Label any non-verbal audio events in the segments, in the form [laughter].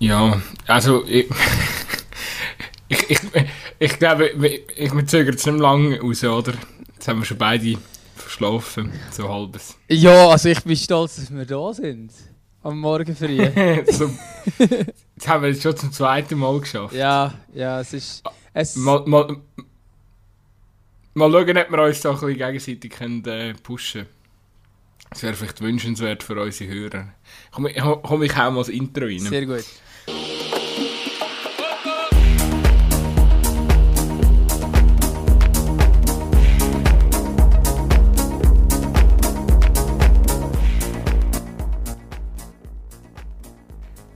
Ja, also ich, [laughs] ich, ich, ich glaube, ich, wir zögern es nicht lange raus, oder? Jetzt haben wir schon beide verschlafen, so halbes. Ja, also ich bin stolz, dass wir da sind. Am Morgen früh. [laughs] so, jetzt haben wir es schon zum zweiten Mal geschafft. Ja, ja, es ist... Es mal, mal, mal schauen, ob wir uns da ein bisschen gegenseitig können, äh, pushen können. Das wäre vielleicht wünschenswert für unsere Hörer. Komm, komm ich auch mal das Intro rein. Sehr gut.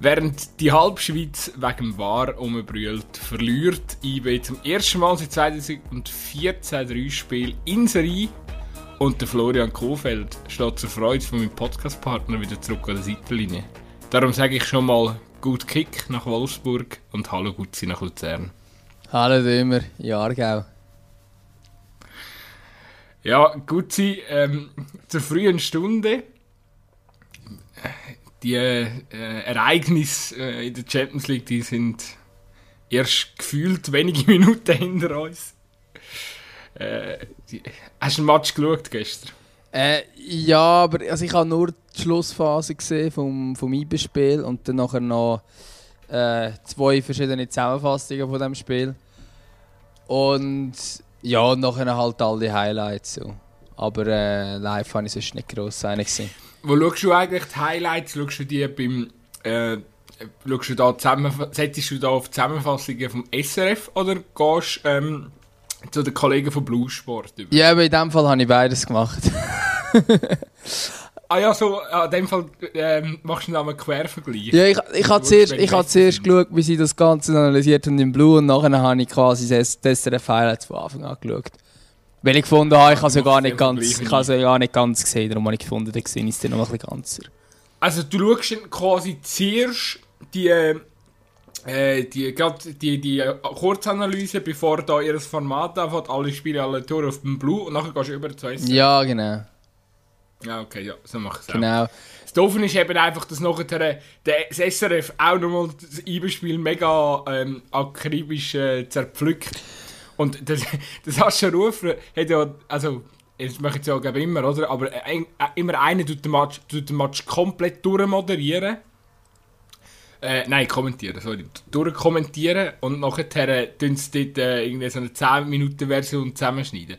Während die Halbschweiz wegen War umbrüllt, verliert IB zum ersten Mal seit 2014 drei Spiele in Serie und der Florian Kofeld steht zur Freude von meinem Podcastpartner wieder zurück an der Seitenlinie. Darum sage ich schon mal gut Kick nach Wolfsburg und Hallo Gutzi nach Luzern. Hallo Dömer, Jahrgau. Ja, Gutzi, ähm, zur frühen Stunde die äh, Ereignisse äh, in der Champions League, die sind erst gefühlt wenige [laughs] Minuten hinter uns. Äh, die, hast du ein Match geschaut gestern? Äh, ja, aber also ich habe nur die Schlussphase gesehen vom, vom IBE-Spiel und dann nachher noch äh, zwei verschiedene Zusammenfassungen von dem Spiel. Und ja, nachher halt alle Highlights. So. Aber äh, live habe ich sonst nicht gross gesehen. Wo schaust du eigentlich die Highlights? Schaust du die beim. Äh, schaust du da zusammen, setzt du da auf Zusammenfassungen vom SRF oder gehst ähm, zu den Kollegen von Blue Sport über? Ja, aber in dem Fall habe ich beides gemacht. ah ja, so, in dem Fall ähm, machst du dann einen Quervergleich. Ja, ich, ich habe zuerst, ich hab zuerst geschaut, wie sie das Ganze analysiert haben in Blue und nachher habe ich quasi das SRF Highlights von Anfang an geschaut. Weil ich gefunden habe, ich habe es ja gar nicht ganz, ich habe ja gar nicht ganz gesehen, darum habe ich gefunden, da sehe ich es dann noch ein bisschen ganzer. Also du schaust quasi zuerst die, äh, die, die, die Kurzanalyse, bevor da ihr Format anfängt, alle Spiele, alle Tore auf dem Blue und nachher gehst du über zu SRF. Ja, genau. Ja, okay, ja, so mach ich es Genau. Das Doofe ist eben einfach, dass nachher der, das SRF auch nochmal das IBE-Spiel mega ähm, akribisch äh, zerpflückt. Und das, [laughs] das hast du rufen, hat ja, also, das mache ich ja immer, oder? Aber ein, immer einer tut den Match, tut den Match komplett durchmoderieren. Äh, nein, kommentieren, sorry. Durchkommentieren und nachher tun sie dort äh, irgendwie so eine 10-Minuten-Version zusammenschneiden.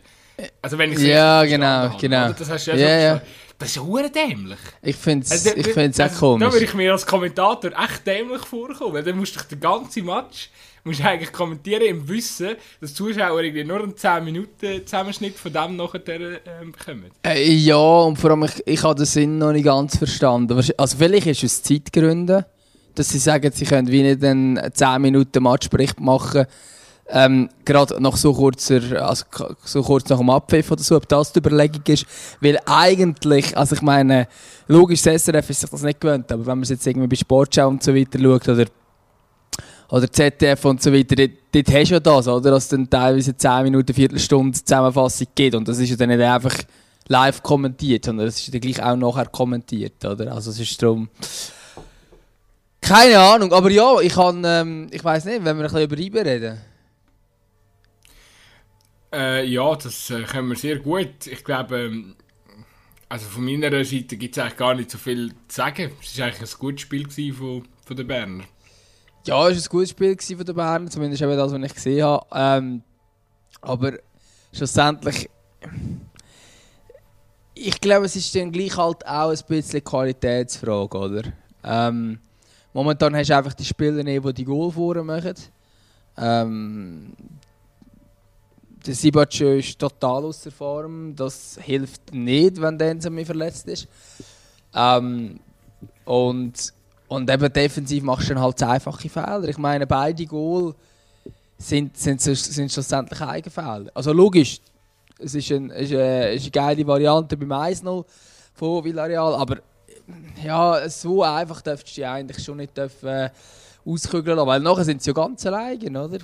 Also wenn ich Ja, genau, habe, genau. Das hast du ja, ja, ja. Das ist ja dämlich. Ich finde es also, ich find's also, auch komisch. Da würde ich mir als Kommentator echt dämlich vorkommen, weil dann musst du den ganzen Match musst eigentlich kommentieren im Wissen, dass die Zuschauer irgendwie nur einen 10 Minuten Zusammenschnitt von dem nachher äh, bekommen. Äh, ja, und vor allem, ich, ich habe den Sinn noch nicht ganz verstanden. Also vielleicht ist es Zeitgründe, dass sie sagen, sie können wie nicht einen 10 Minuten Matchbericht machen, ähm, gerade nach so kurzer, also so kurz nach dem Abpfiff oder so, ob das die Überlegung ist. Weil eigentlich, also ich meine, logisch, das SRF ist sich das nicht gewöhnt, aber wenn man es jetzt irgendwie bei Sportschau und so weiter schaut oder oder ZDF und so weiter, dort, hast du ja das, oder? Dass es dann teilweise 10 Minuten, Viertelstunde Zusammenfassung gibt. Und das ist ja dann nicht einfach live kommentiert, sondern das ist dann gleich auch nachher kommentiert, oder? Also es ist darum... Keine Ahnung, aber ja, ich kann, ähm, ich weiß nicht, wenn wir ein bisschen über IBE reden. Äh, ja, das äh, können wir sehr gut. Ich glaube, ähm, also von meiner Seite gibt es eigentlich gar nicht so viel zu sagen. Es war eigentlich ein gutes Spiel von, von den Berner. Ja, es war ein gutes Spiel von den Bayern, zumindest eben das, was ich gesehen habe. Ähm, aber schlussendlich, ich glaube, es ist dann gleich halt auch ein bisschen Qualitätsfrage, oder? Ähm, momentan hast du einfach die Spieler, die die Goal vorne machen. Ähm, der Sibac ist total außer Form. Das hilft nicht, wenn der verletzt ist. Ähm, und und eben defensiv machst du dann halt einfache Fehler. Ich meine, beide Goal sind, sind, sind schlussendlich Eigenfehler. Also logisch, es ist, ein, ist, eine, ist eine geile Variante beim 1-0 von Villarreal, aber ja, so einfach dürftest du die eigentlich schon nicht dürfen, äh, auskügeln lassen, weil nachher sind sie ja ganz allein, oder?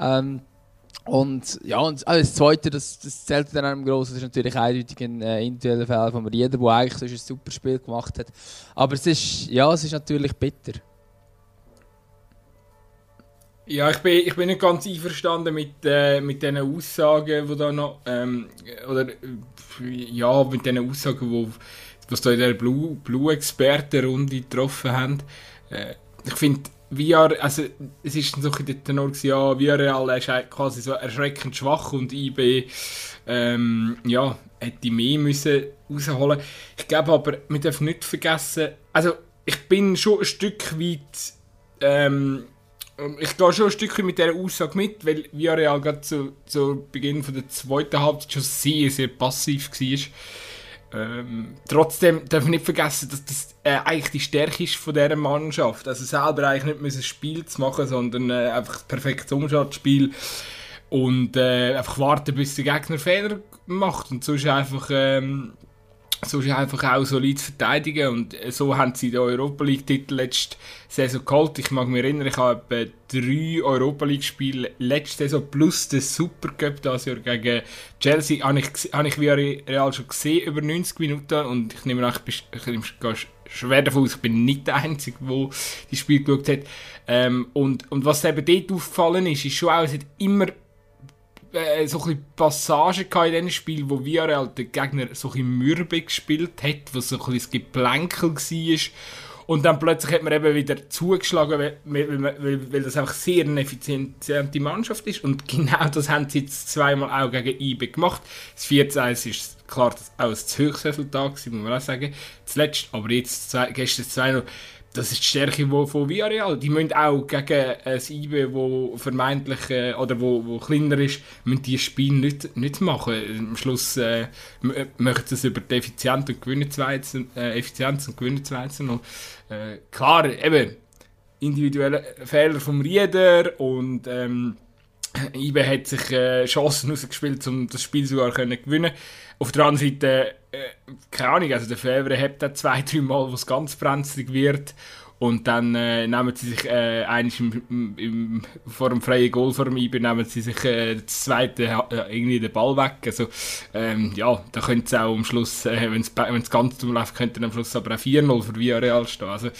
Ähm, und ja, und das Zweite, das, das zählt dann einem groß, das ist natürlich eindeutig ein äh, individueller Fall von Rieder, der eigentlich ein super Spiel gemacht hat. Aber es ist, ja, es ist natürlich bitter. Ja, ich bin, ich bin nicht ganz einverstanden mit, äh, mit diesen Aussagen, die da noch, ähm, oder, ja, mit diesen Aussagen, wo, was da in der Blue-Experten-Runde getroffen haben. Äh, ich finde, VR, also es ist dann so ein der Tenor ja, Villarreal ist quasi so erschreckend schwach und IB, ähm, ja, hätte mehr müssen rausholen. Ich glaube aber, wir dürfen nicht vergessen, also ich bin schon ein Stück weit, ähm, ich gehe schon ein Stückchen mit dieser Aussage mit, weil Villarreal gerade zu, zu Beginn von der zweiten Halbzeit schon sehr, sehr passiv war. Ähm, trotzdem darf man nicht vergessen, dass das äh, eigentlich die Stärke ist von dieser Mannschaft. Also selber eigentlich nicht ein Spiel zu machen, sondern äh, einfach ein perfektes Umschaltspiel und äh, einfach warten, bis der Gegner Fehler macht und sonst einfach ähm, so ist einfach auch solid verteidigen und so haben sie den Europa League Titel letzte Saison geholt. Ich mag mich erinnern, ich habe etwa drei Europa League Spiele letzte Saison plus den Supercup das Jahr gegen Chelsea habe ich, habe ich Real schon gesehen über 90 Minuten und ich nehme an, ich, ich nehme schwer davon aus, ich bin nicht der Einzige, der das Spiel geschaut hat. Ähm, und, und was eben dort aufgefallen ist, ist schon auch, es hat immer äh, so ein Passagen in diesem Spiel, wo Villarreal den Gegner so ein mürbe gespielt hat, wo so ein bisschen Geplänkel war. Und dann plötzlich hat man eben wieder zugeschlagen, weil, weil, weil, das einfach sehr eine effiziente Mannschaft ist. Und genau das haben sie jetzt zweimal auch gegen IBE gemacht. Das 4-1 ist klar auch das Höchstresultat, muss man auch sagen. Zuletzt, aber jetzt gestern 2 das ist die Stärke wo, von Villarreal. Die müssen auch gegen ein IB, wo vermeintlich äh, oder wo, wo kleiner ist, müssen die Spiele nicht, nicht machen. Am Schluss äh, machen sie es über die Effizienz und gewinnen 2 äh, Effizienz und gewinnen 2 äh, Klar, eben individuelle Fehler vom Rieder und ähm, IB hat sich äh, Chancen ausgespielt, um das Spiel sogar zu gewinnen. Auf der anderen Seite, äh, keine Ahnung, also der Fevre hat da zwei, drei Mal, wo es ganz brenzlig wird. Und dann äh, nehmen sie sich äh, eigentlich im, im, vor dem freien Goal vor dem IB nehmen sie sich äh, das zweite äh, irgendwie den Ball weg. Also ähm, ja, da könnte es auch am Schluss, äh, wenn es ganz dumm läuft, könnte am Schluss aber auch 4-0 für Villarreal stehen. Also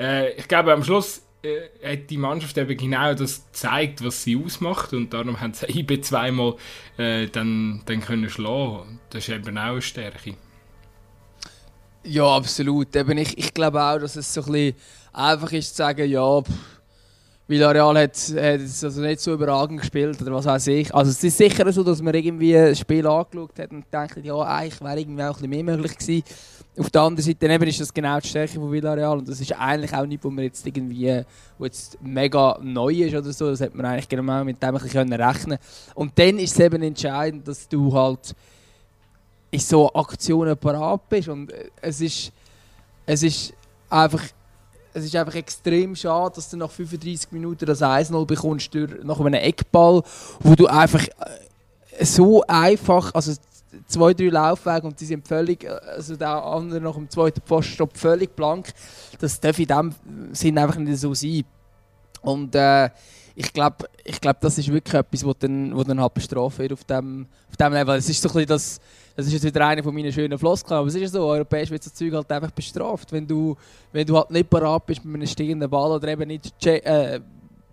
äh, ich glaube am Schluss äh, hat die Mannschaft eben genau das gezeigt, was sie ausmacht und darum haben sie [laughs] IB zweimal äh, dann, dann können schlagen. Das ist eben auch eine Stärke. Ja, absolut. Eben ich, ich glaube auch, dass es so ein bisschen einfach ist zu sagen, ja, pff, Villarreal hat, hat also nicht so überragend gespielt oder was weiß ich. Also es ist sicher so, dass man irgendwie ein Spiel angeschaut hat und denkt, ja, eigentlich wäre irgendwie auch ein bisschen mehr möglich gewesen. Auf der anderen Seite eben ist das genau die Stärke von Villarreal und das ist eigentlich auch nicht, wo man jetzt irgendwie, wo jetzt mega neu ist oder so, das hat man eigentlich genau mit dem ein bisschen rechnen Und dann ist es eben entscheidend, dass du halt in so Aktionen parat bist und es ist, es ist einfach es ist einfach extrem schade, dass du nach 35 Minuten das 1-0 bekommst durch, nach einem Eckball, wo du einfach äh, so einfach, also zwei, drei Laufwege und die sind völlig, also der andere nach dem zweiten Pfosten völlig blank. Das darf in dem Sinn einfach nicht so sein. Und äh, ich glaube, ich glaub, das ist wirklich etwas, was dann, wo dann halt bestraft wird auf dem, auf dem Level. Es ist so ein das das ist jetzt wieder eine von meinen schönen Floskeln, aber es ist so, europäisch wird so Zeug halt einfach bestraft. Wenn du, wenn du halt nicht parat bist mit einem stehenden Ball oder eben nicht, äh,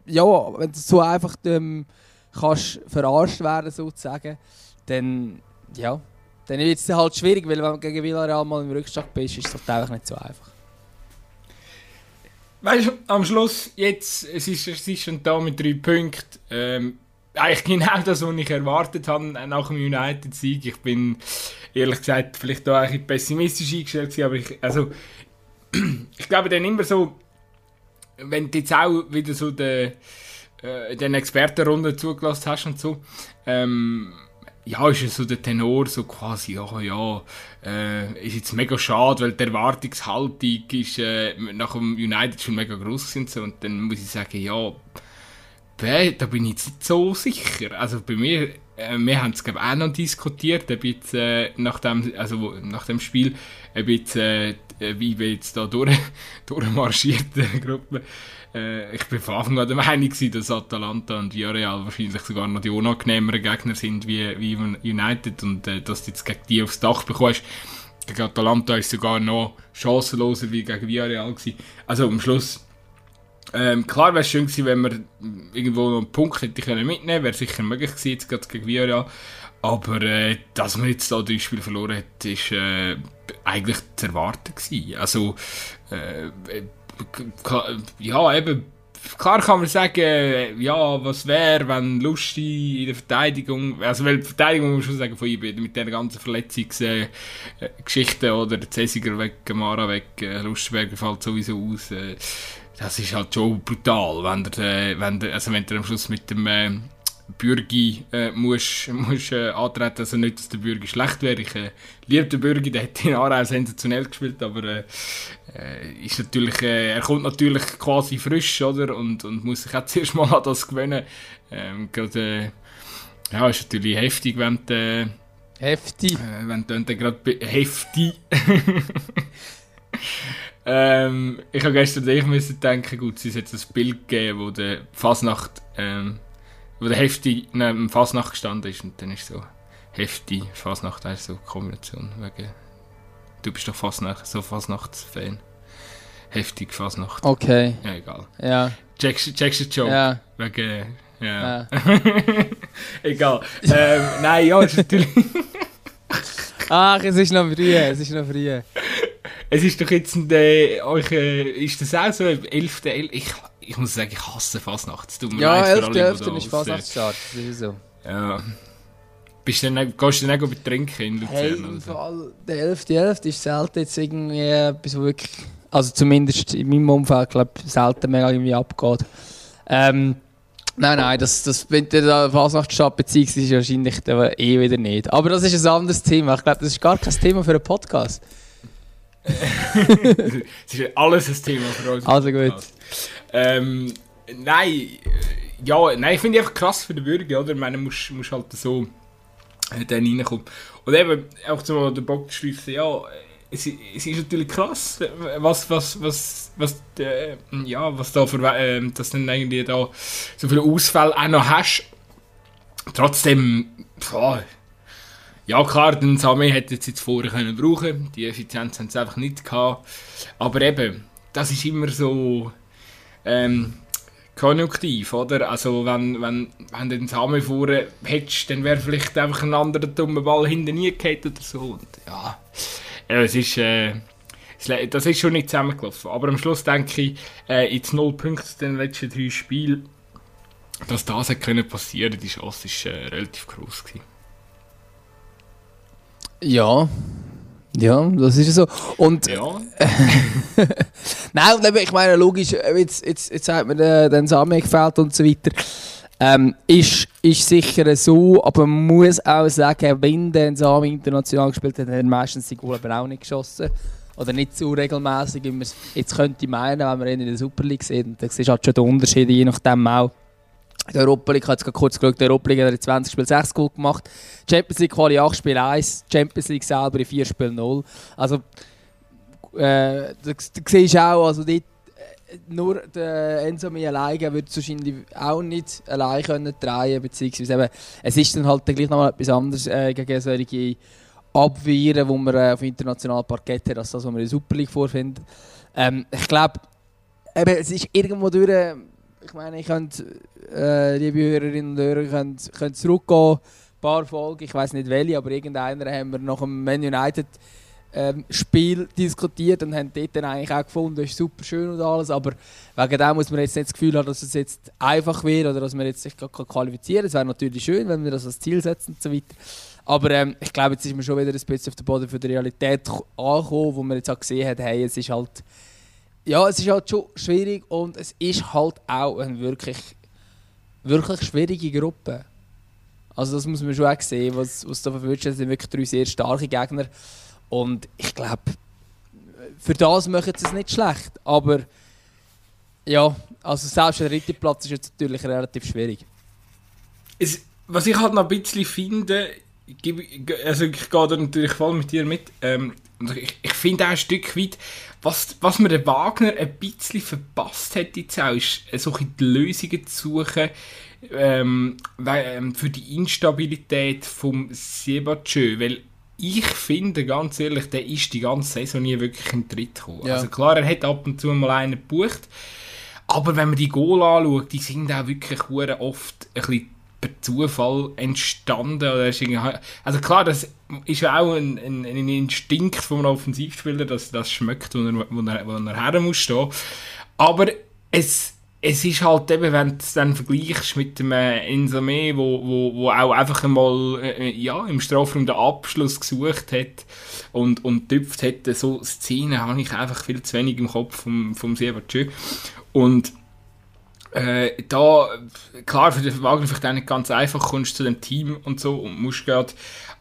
ja, wenn du so einfach ähm, kannst verarscht werden sozusagen, dann, ja, dann wird es halt schwierig, weil wenn du gegen Villarreal mal im Rückstand bist, ist es halt einfach nicht so einfach. Weißt du, am Schluss, jetzt, es ist, es ist schon da mit drei Punkten. Ähm, eigentlich genau das, was ich erwartet habe nach dem United-Sieg. Ich bin ehrlich gesagt vielleicht da ein pessimistisch eingestellt aber ich, also, [clears throat] ich glaube dann immer so, wenn du jetzt auch wieder so den, äh, den Expertenrunde zugelassen hast und so, ähm, ja, ist es so der Tenor so quasi, ja, ja, äh, ist jetzt mega schade, weil die Erwartungshaltung ist äh, nach dem United schon mega groß sind so, und dann muss ich sagen, ja, da bin ich nicht so sicher. Also bei mir, äh, wir haben es glaube auch noch diskutiert, ob jetzt, äh, nach, dem, also, nach dem Spiel, ob jetzt, äh, wie wir jetzt da durch, [laughs] durchmarschiert, die Gruppe. Äh, ich bin von Anfang an der Meinung, dass Atalanta und Villarreal wahrscheinlich sogar noch die unangenehmeren Gegner sind wie, wie United und äh, dass du jetzt gegen die aufs Dach bekommst. Gegen Atalanta ist sogar noch chancenloser wie gegen Villarreal gewesen. Also am Schluss Ähm, klar wäre es schön gewesen, wenn wir irgendwo noch einen Punkt hätte können mitnehmen wäre sicher möglich gewesen, jetzt gegen Villarreal. Aber äh, dass man jetzt da drei Spiele verloren hat, ist äh, eigentlich zu erwarten gewesen. Also, äh, ja, eben, klar kann man sagen, ja, was wäre, wenn Lustig in der Verteidigung, also weil die Verteidigung muss man schon sagen von IB, mit den ganzen Verletzungsgeschichten äh, oder Cäsiger weg, Mara weg, äh, Lustberger fällt sowieso aus. Äh, das ist halt schon brutal, wenn der, äh, wenn der, also wenn der am Schluss mit dem äh, Bürgi äh, muss, muss äh, antreten, also nicht, dass der Bürgi schlecht wäre. Ich äh, liebe den Bürgi, der hat in Aarau sensationell gespielt, aber äh, äh, ist natürlich, äh, er kommt natürlich quasi frisch, oder? Und, und muss sich auch [laughs] zuerst mal an das gewöhnen. Ähm, gerade, äh, ja, ist natürlich heftig, wenn du... Äh, heftig? Wenn du gerade... Heftig! [laughs] ähm, ich habe gestern ich müssen denken, gut, es ist jetzt ein Bild gegeben, wo der Fasnacht... Ähm, wo der Hefti neben Fasnacht gestanden ist und dann ist so Hefti, Fasnacht, das ist so Kombination wegen Du bist doch Fasnacht, so Fasnachtsfan. Heftig Fasnacht. Okay. Ja, egal. Ja. Checkst, checkst du den? Ja. Wegen, ja. ja. [laughs] egal. ähm, nein, ja, ist natürlich... [laughs] Ach, es ist noch früh, es ist noch früh. Es ist doch jetzt ein, äh, euch, äh, ist das auch so, 11. 11. Ich, ich muss sagen, ich hasse Fasnacht. Ja, 11. 11. ist Fasnachtsstart, das ist so. Ja. Bist du dann, gehst du dann auch betrinken in Luzern? Hey, im Fall, der 11.11. 11. ist selten jetzt irgendwie etwas, wirklich, also zumindest in meinem Umfeld, glaube ich, selten mehr irgendwie abgeht. Ähm, nein, nein, das, das, wenn der Fasnachtsstadt bezieht, ist wahrscheinlich eh wieder nicht. Aber das ist ein anderes Thema. Ich glaube, das ist gar kein Thema für einen Podcast. [laughs] es ist alles ein Thema für uns. Also gut. Ähm, nein, ja, nein, ich finde einfach krass für den Bürger, oder? Ich meine, du musst, musst halt so äh, dann reinkommen. Und eben, auch zum den Bock zu ja, es, es ist natürlich krass, was, was, was, was, äh, ja, was da für, äh, dass dann irgendwie da so viele Ausfälle auch noch hast. Trotzdem, boah, ja klar, den Sami hätte jetzt, vorher können brauchen die Effizienz haben sie einfach nicht gehabt. Aber eben, das ist immer so ähm, konjunktiv, oder? Also wenn, wenn, wenn du den Sami vorher hättest, dann wäre vielleicht einfach ein anderer dummer Ball hinten gehabt oder so. Und ja, ja es ist... Äh, das ist schon nicht zusammengelaufen. Aber am Schluss denke ich, äh, jetzt 0 Punkte in den letzten drei Spielen, dass das hätte können passieren, die Chance war äh, relativ groß gewesen. Ja. Ja, das ist so. Und, ja. [laughs] Nein, und eben, ich meine, logisch, jetzt, jetzt, jetzt hat mir der, der Samen gefällt und so weiter. Ähm, ist, ist sicher so, aber man muss auch sagen, wenn der Samen international gespielt hat, hat er meistens die Goal aber auch nicht geschossen. Oder nicht so regelmäßig, wie man es jetzt könnte meinen, wenn man ihn in der Super League sieht. Und da siehst du halt schon den Unterschied, je nachdem auch. Der Europa League, ich habe jetzt kurz geschaut, der Europa League hat in 20 Spielen 6 Goal gemacht. Champions League Quali 8 Spiele 1, Champions League selber in 4 Spielen 0. Also, äh, da siehst du auch, also dort, äh, nur der Enzo mir alleine würde es wahrscheinlich auch nicht allein können drehen beziehungsweise eben, es ist dann halt dann gleich nochmal etwas anderes äh, gegen solche Abwehren, die man äh, auf internationalem Parkett hat, als das, was man in der Super League vorfindet. Ähm, ich glaube, es ist irgendwo durch ich meine, ich könnte, äh, liebe Hörerinnen und Hörer, können, können zurückgehen, ein paar Folgen, ich weiß nicht welche, aber irgendeiner haben wir nach dem Man United ähm, Spiel diskutiert und haben dort dann eigentlich auch gefunden, das ist super schön und alles, aber wegen dem muss man jetzt nicht das Gefühl haben, dass es jetzt einfach wird oder dass man jetzt sich qualifizieren kann. Es wäre natürlich schön, wenn wir das als Ziel setzen und so weiter. Aber ähm, ich glaube, jetzt ist man schon wieder ein bisschen auf den Boden für die Realität angekommen, wo man jetzt auch gesehen hat, hey, es ist halt ja, es ist halt schon schwierig und es ist halt auch eine wirklich, wirklich schwierige Gruppe. Also das muss man schon auch sehen, was, was da verwirrt sind wirklich drei sehr starke Gegner. Und ich glaube, für das machen sie es nicht schlecht. Aber ja, also selbst der dritte Platz ist jetzt natürlich relativ schwierig. Es, was ich halt noch ein bisschen finde, also ich gehe da natürlich voll mit dir mit, ähm, ich, ich finde auch ein Stück weit, was, was mir der Wagner ein bisschen verpasst hat jetzt auch, ist äh, solche Lösungen zu suchen ähm, ähm, für die Instabilität vom Sebachö, weil ich finde, ganz ehrlich, der ist die ganze Saison nie wirklich in Tritt gekommen. Ja. Also klar, er hat ab und zu mal einen gebucht, aber wenn man die Goal anschaut, die sind auch wirklich oft ein bisschen per Zufall entstanden. also klar, das ist ja auch ein, ein, ein Instinkt vom Offensivspieler, dass das schmeckt, wo er, er, er her muss stehen. Aber es, es ist halt eben, wenn du es dann vergleichst mit dem äh, Insame, wo, wo, wo auch einfach einmal äh, ja, im Strafraum den Abschluss gesucht hat und, und tüpft hätte, so Szenen habe ich einfach viel zu wenig im Kopf vom, vom Siebertschö. Und äh, da, klar, für den Wagner vielleicht auch nicht ganz einfach, kommst zu dem Team und so und musst gerade,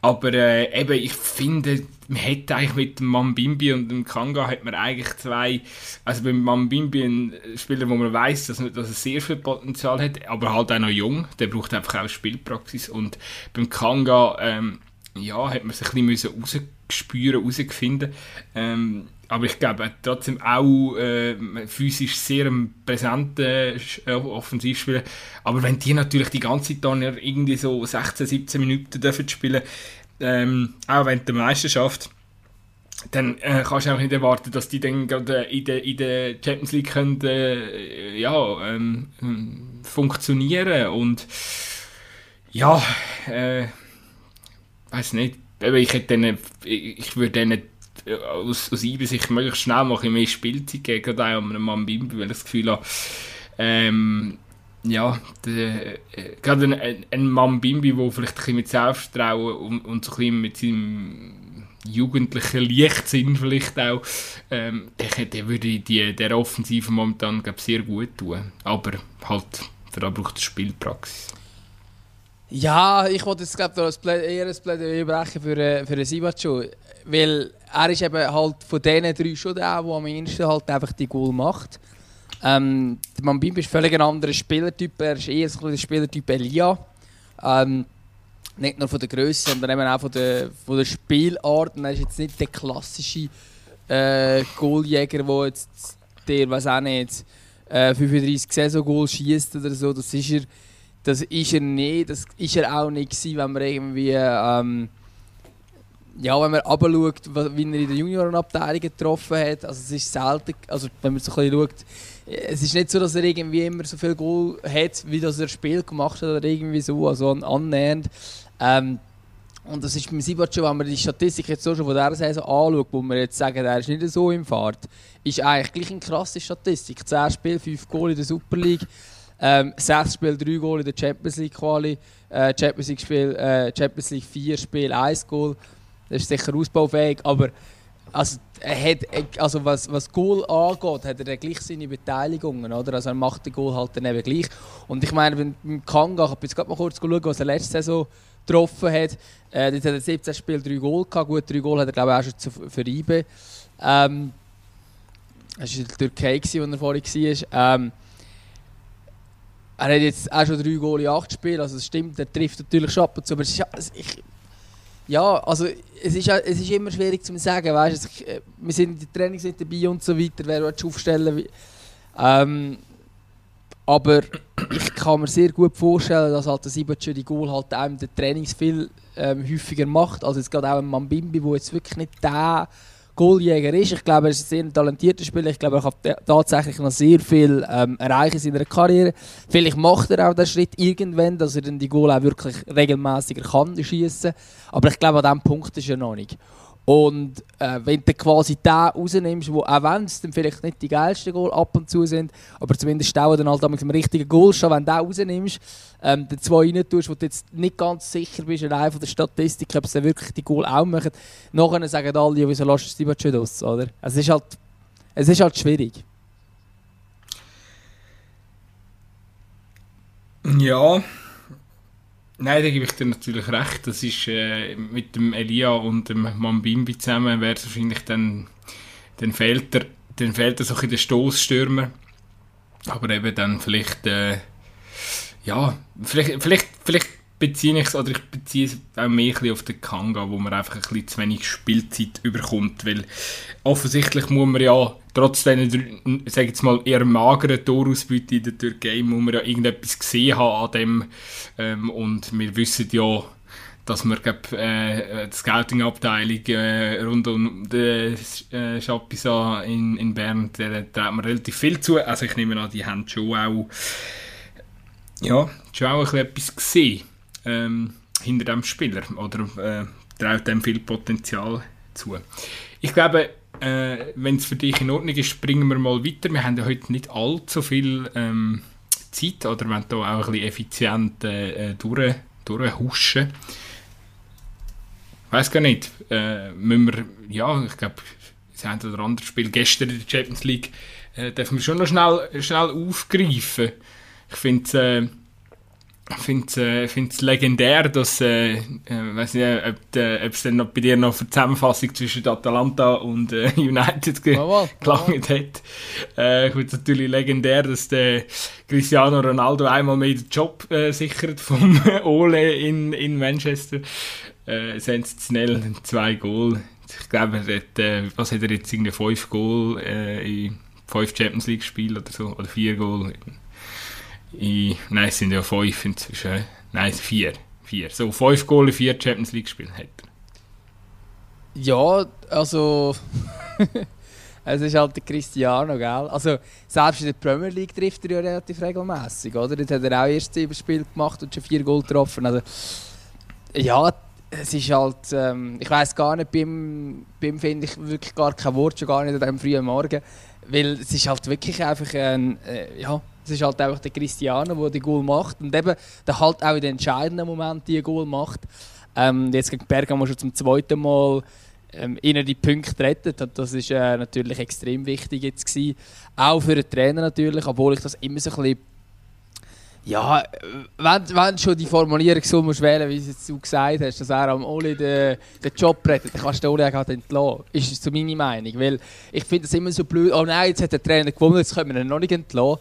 aber äh, eben, ich finde, man hätte eigentlich mit dem Mambimbi und dem Kanga hat man eigentlich zwei, also beim Mambimbi ein Spieler, wo man weiß, dass, dass er sehr viel Potenzial hat, aber halt auch noch jung, der braucht einfach auch Spielpraxis. Und beim Kanga, ähm, ja, hat man sich ein bisschen rausgespüren, rausgefunden, ähm, aber ich glaube trotzdem auch äh, physisch sehr präsenter äh, Offensivspieler. Aber wenn die natürlich die ganze Zeit dann irgendwie so 16, 17 Minuten dürfen spielen, ähm, auch während der Meisterschaft, dann äh, kannst du auch nicht erwarten, dass die dann gerade in der, in der Champions League können, äh, ja, ähm, funktionieren und ja, äh, weiß nicht, ich hätte denen, ich würde denen aus, aus Eibensicht möglichst schnell mal ein mehr Spielzeit auch einem Mann Bimbi, weil ich das Gefühl habe, ähm, ja, der, äh, gerade ein, ein, ein Mann Bimbi, der vielleicht ein bisschen mit Selbstvertrauen und, und so ein bisschen mit seinem jugendlichen Leichtsinn vielleicht auch, ähm, der, der würde die, der Offensive momentan glaub, sehr gut tun. Aber halt, da braucht es Spielpraxis. Ja, ich wollte jetzt glaube ich eher ein Plädoyer brechen für, äh, für Sibacho, weil er ist eben halt von diesen drei schon der, der am ehesten halt einfach die Goal macht. Ähm, der Mambimbi ist völlig ein anderer Spielertyp, er ist eher so der Spielertyp Elia. Ähm, nicht nur von der Größe, sondern eben auch von der, von der Spielart. Und er ist jetzt nicht der klassische äh, Goaljäger, der jetzt der, weiß auch nicht, äh, 35 Saison-Goal schießt oder so. Das ist er das ist er nicht. Das ist er auch nicht gewesen, wenn man irgendwie... Ähm, ja, wenn man schaut, wie er in der Juniorenabteilung getroffen hat, also es ist selten, also wenn man so ein bisschen schaut, es ist nicht so, dass er irgendwie immer so viel Goal hat, wie das er Spiel gemacht hat oder irgendwie so, also annähernd. Ähm, und das ist beim Sibat schon, wenn man die Statistik jetzt so schon von dieser Saison anschaut, wo man jetzt sagen, er ist nicht so im Fahrt, ist eigentlich gleich eine krasse Statistik. 10 Spiele, 5 Goal in der Super League. Ähm, sechs Spiele, drei Goal in der Champions League Quali. Äh, Champions League Spiel, äh, Champions League vier Spiele, eins Goal. Das ist sicher ausbaufähig, aber also, er hat, also was, was Goal angeht, hat er gleich seine Beteiligungen, oder? Also er macht den Goal halt dann eben gleich. Und ich meine, beim Kanga, ich habe jetzt gerade mal kurz schauen, was er letzte Saison getroffen hat. Äh, dort hat er 17 Spiele, 3 Goal gehabt. Gut, 3 Goal hat er glaube ich auch schon für IBE. Ähm, das war in der Türkei, wo er vorher war. Ähm, er hat jetzt auch schon drei Goal in acht Spielen, also das stimmt, er trifft natürlich schon ab und zu, aber ich, ja, also es ist, es ist immer schwierig zu sagen, weißt, es, äh, wir sind, die Trainings sind dabei und so weiter, wer will aufstellen ähm, aber ich kann mir sehr gut vorstellen, dass halt der Sibachö die Goal halt auch den Trainings viel ähm, häufiger macht, als jetzt gerade auch ein Mambimbi, wo jetzt wirklich nicht der Goaljäger ist. Ich glaube, er ist ein sehr talentierter Spieler. Ich glaube, er kann tatsächlich noch sehr viel ähm, erreichen in seiner Karriere. Vielleicht macht er auch den Schritt irgendwann, dass er dann die Goal auch wirklich regelmäßiger kann schießen. Aber ich glaube, an diesem Punkt ist er noch nicht. Und äh, wenn du quasi den rausnimmst, wo, auch wenn es dann vielleicht nicht die geilsten Goal ab und zu sind, aber zumindest auch dann halt mit dem richtigen Goal schon, wenn du den rausnimmst, ähm, den zwei rein tust, wo du jetzt nicht ganz sicher bist, allein von der Statistik, ob sie wirklich die Goal auch machen, nachher sagen alle, wieso lässt du es aus, oder? Es ist halt, es ist halt schwierig. Ja, Nein, da gebe ich dir natürlich recht. Das ist äh, mit dem Elia und dem Mambimbi zusammen wäre es wahrscheinlich dann, dann fehlt er, dann fehlt er so ein der Stoßstürmer. Aber eben dann vielleicht, äh, ja, vielleicht, vielleicht, vielleicht beziehe ich es, oder ich beziehe es auch mehr auf den Kanga, wo man einfach ein bisschen zu wenig Spielzeit überkommt, weil offensichtlich muss man ja trotz diesen, jetzt mal, eher mageren Torausbeute in der Türkei, muss man ja irgendetwas gesehen haben an dem ähm, und wir wissen ja, dass man glaub, äh, die Scouting-Abteilung äh, rund um den äh, Chapisan in, in Bern, der traut man relativ viel zu. Also ich nehme an, die haben schon auch, ja, schon auch etwas gesehen ähm, hinter dem Spieler oder äh, traut dem viel Potenzial zu. Ich glaube, äh, wenn es für dich in Ordnung ist, springen wir mal weiter. Wir haben ja heute nicht allzu viel ähm, Zeit oder wenn da auch ein bisschen effizient äh, durch, durchhuschen weiß gar nicht. Äh, müssen wir, ja, ich glaube, das ein oder andere Spiel gestern in der Champions League äh, dürfen wir schon noch schnell, schnell aufgreifen. Ich finde ich finde es äh, legendär, dass, äh, äh, weiß nicht, ob, es dann noch bei dir noch eine Zusammenfassung zwischen Atalanta und äh, [laughs] United ge oh, [laughs] gelangt hat. Äh, ich natürlich legendär, dass der Cristiano Ronaldo einmal mehr den Job äh, sichert vom [laughs] Ole in, in Manchester äh, sensationell, zwei Goal. Ich glaube, er hat, äh, was hat er jetzt, irgendwie fünf Goal äh, in fünf Champions League Spielen oder so, oder vier Goal. In, nein, es sind ja fünf inzwischen, nein, vier. vier. So, fünf Goal vier Champions League Spielen hat er. Ja, also... [laughs] es ist halt der Cristiano, gell? Also, selbst in der Premier League trifft er ja relativ regelmäßig, oder? Jetzt hat er auch erst sieben Spiele gemacht und schon vier Goal getroffen. Also, ja, es ist halt, ähm, ich weiß gar nicht, beim, beim finde ich wirklich gar kein Wort, schon gar nicht an diesem frühen Morgen, weil es ist halt wirklich einfach ein, äh, ja, es ist halt einfach der Cristiano, der die Goal macht und eben der halt auch in den entscheidenden Momenten die Goal macht. Ähm, jetzt gegen Bergamo schon zum zweiten Mal ähm, ihnen die Punkte rettet und das ist äh, natürlich extrem wichtig jetzt gewesen. Auch für den Trainer natürlich, obwohl ich das immer so ein bisschen ja, wenn, wenn schon die Formulierung so musst wählen, wie du gesagt hast, dass er am Oli den, den Job rettet, dann kannst du den Oli auch entlassen. Ist so meine Meinung. Weil ich finde es immer so blöd, oh nein, jetzt hat der Trainer gewonnen, jetzt können wir ihn noch nicht entlassen.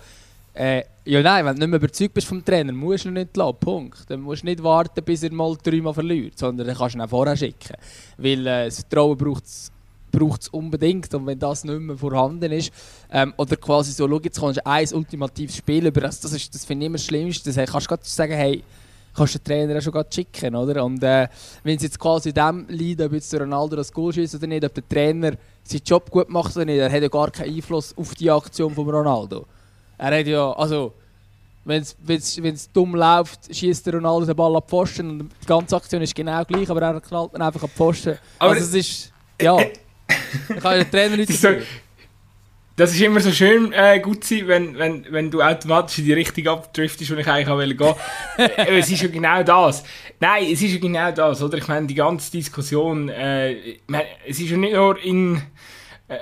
Äh, ja nein, wenn du nicht mehr überzeugt bist vom Trainer, musst du ihn nicht entlassen, Punkt. Dann musst du nicht warten, bis er mal dreimal verliert, sondern dann kannst du ihn auch vorher schicken. Weil äh, das Vertrauen braucht es braucht es unbedingt. Und wenn das nicht mehr vorhanden ist, ähm, oder quasi so, schau, jetzt kannst du ein ultimatives Spiel über das, das, ist, das finde ich immer das Schlimmste. Das kannst du sagen, hey, kannst du den Trainer auch schon schicken, oder? Und äh, wenn es jetzt quasi dem liegt, ob jetzt der Ronaldo das Goal schießt oder nicht, ob der Trainer seinen Job gut macht oder nicht, er hat ja gar keinen Einfluss auf die Aktion von Ronaldo. Er hat ja, also, wenn es dumm läuft, schießt der Ronaldo den Ball ab Pfosten und die ganze Aktion ist genau gleich, aber er knallt ihn einfach ab Pfosten. Aber also es ist, ja... Ich kann den Trainer nicht so, Das ist immer so schön äh, gut sein, wenn, wenn, wenn du automatisch in die Richtung abdriftest, wo ich eigentlich auch gehen wollte. Äh, es ist ja genau das. Nein, es ist ja genau das, oder? Ich meine, die ganze Diskussion, äh, meine, es ist ja nicht nur in, äh,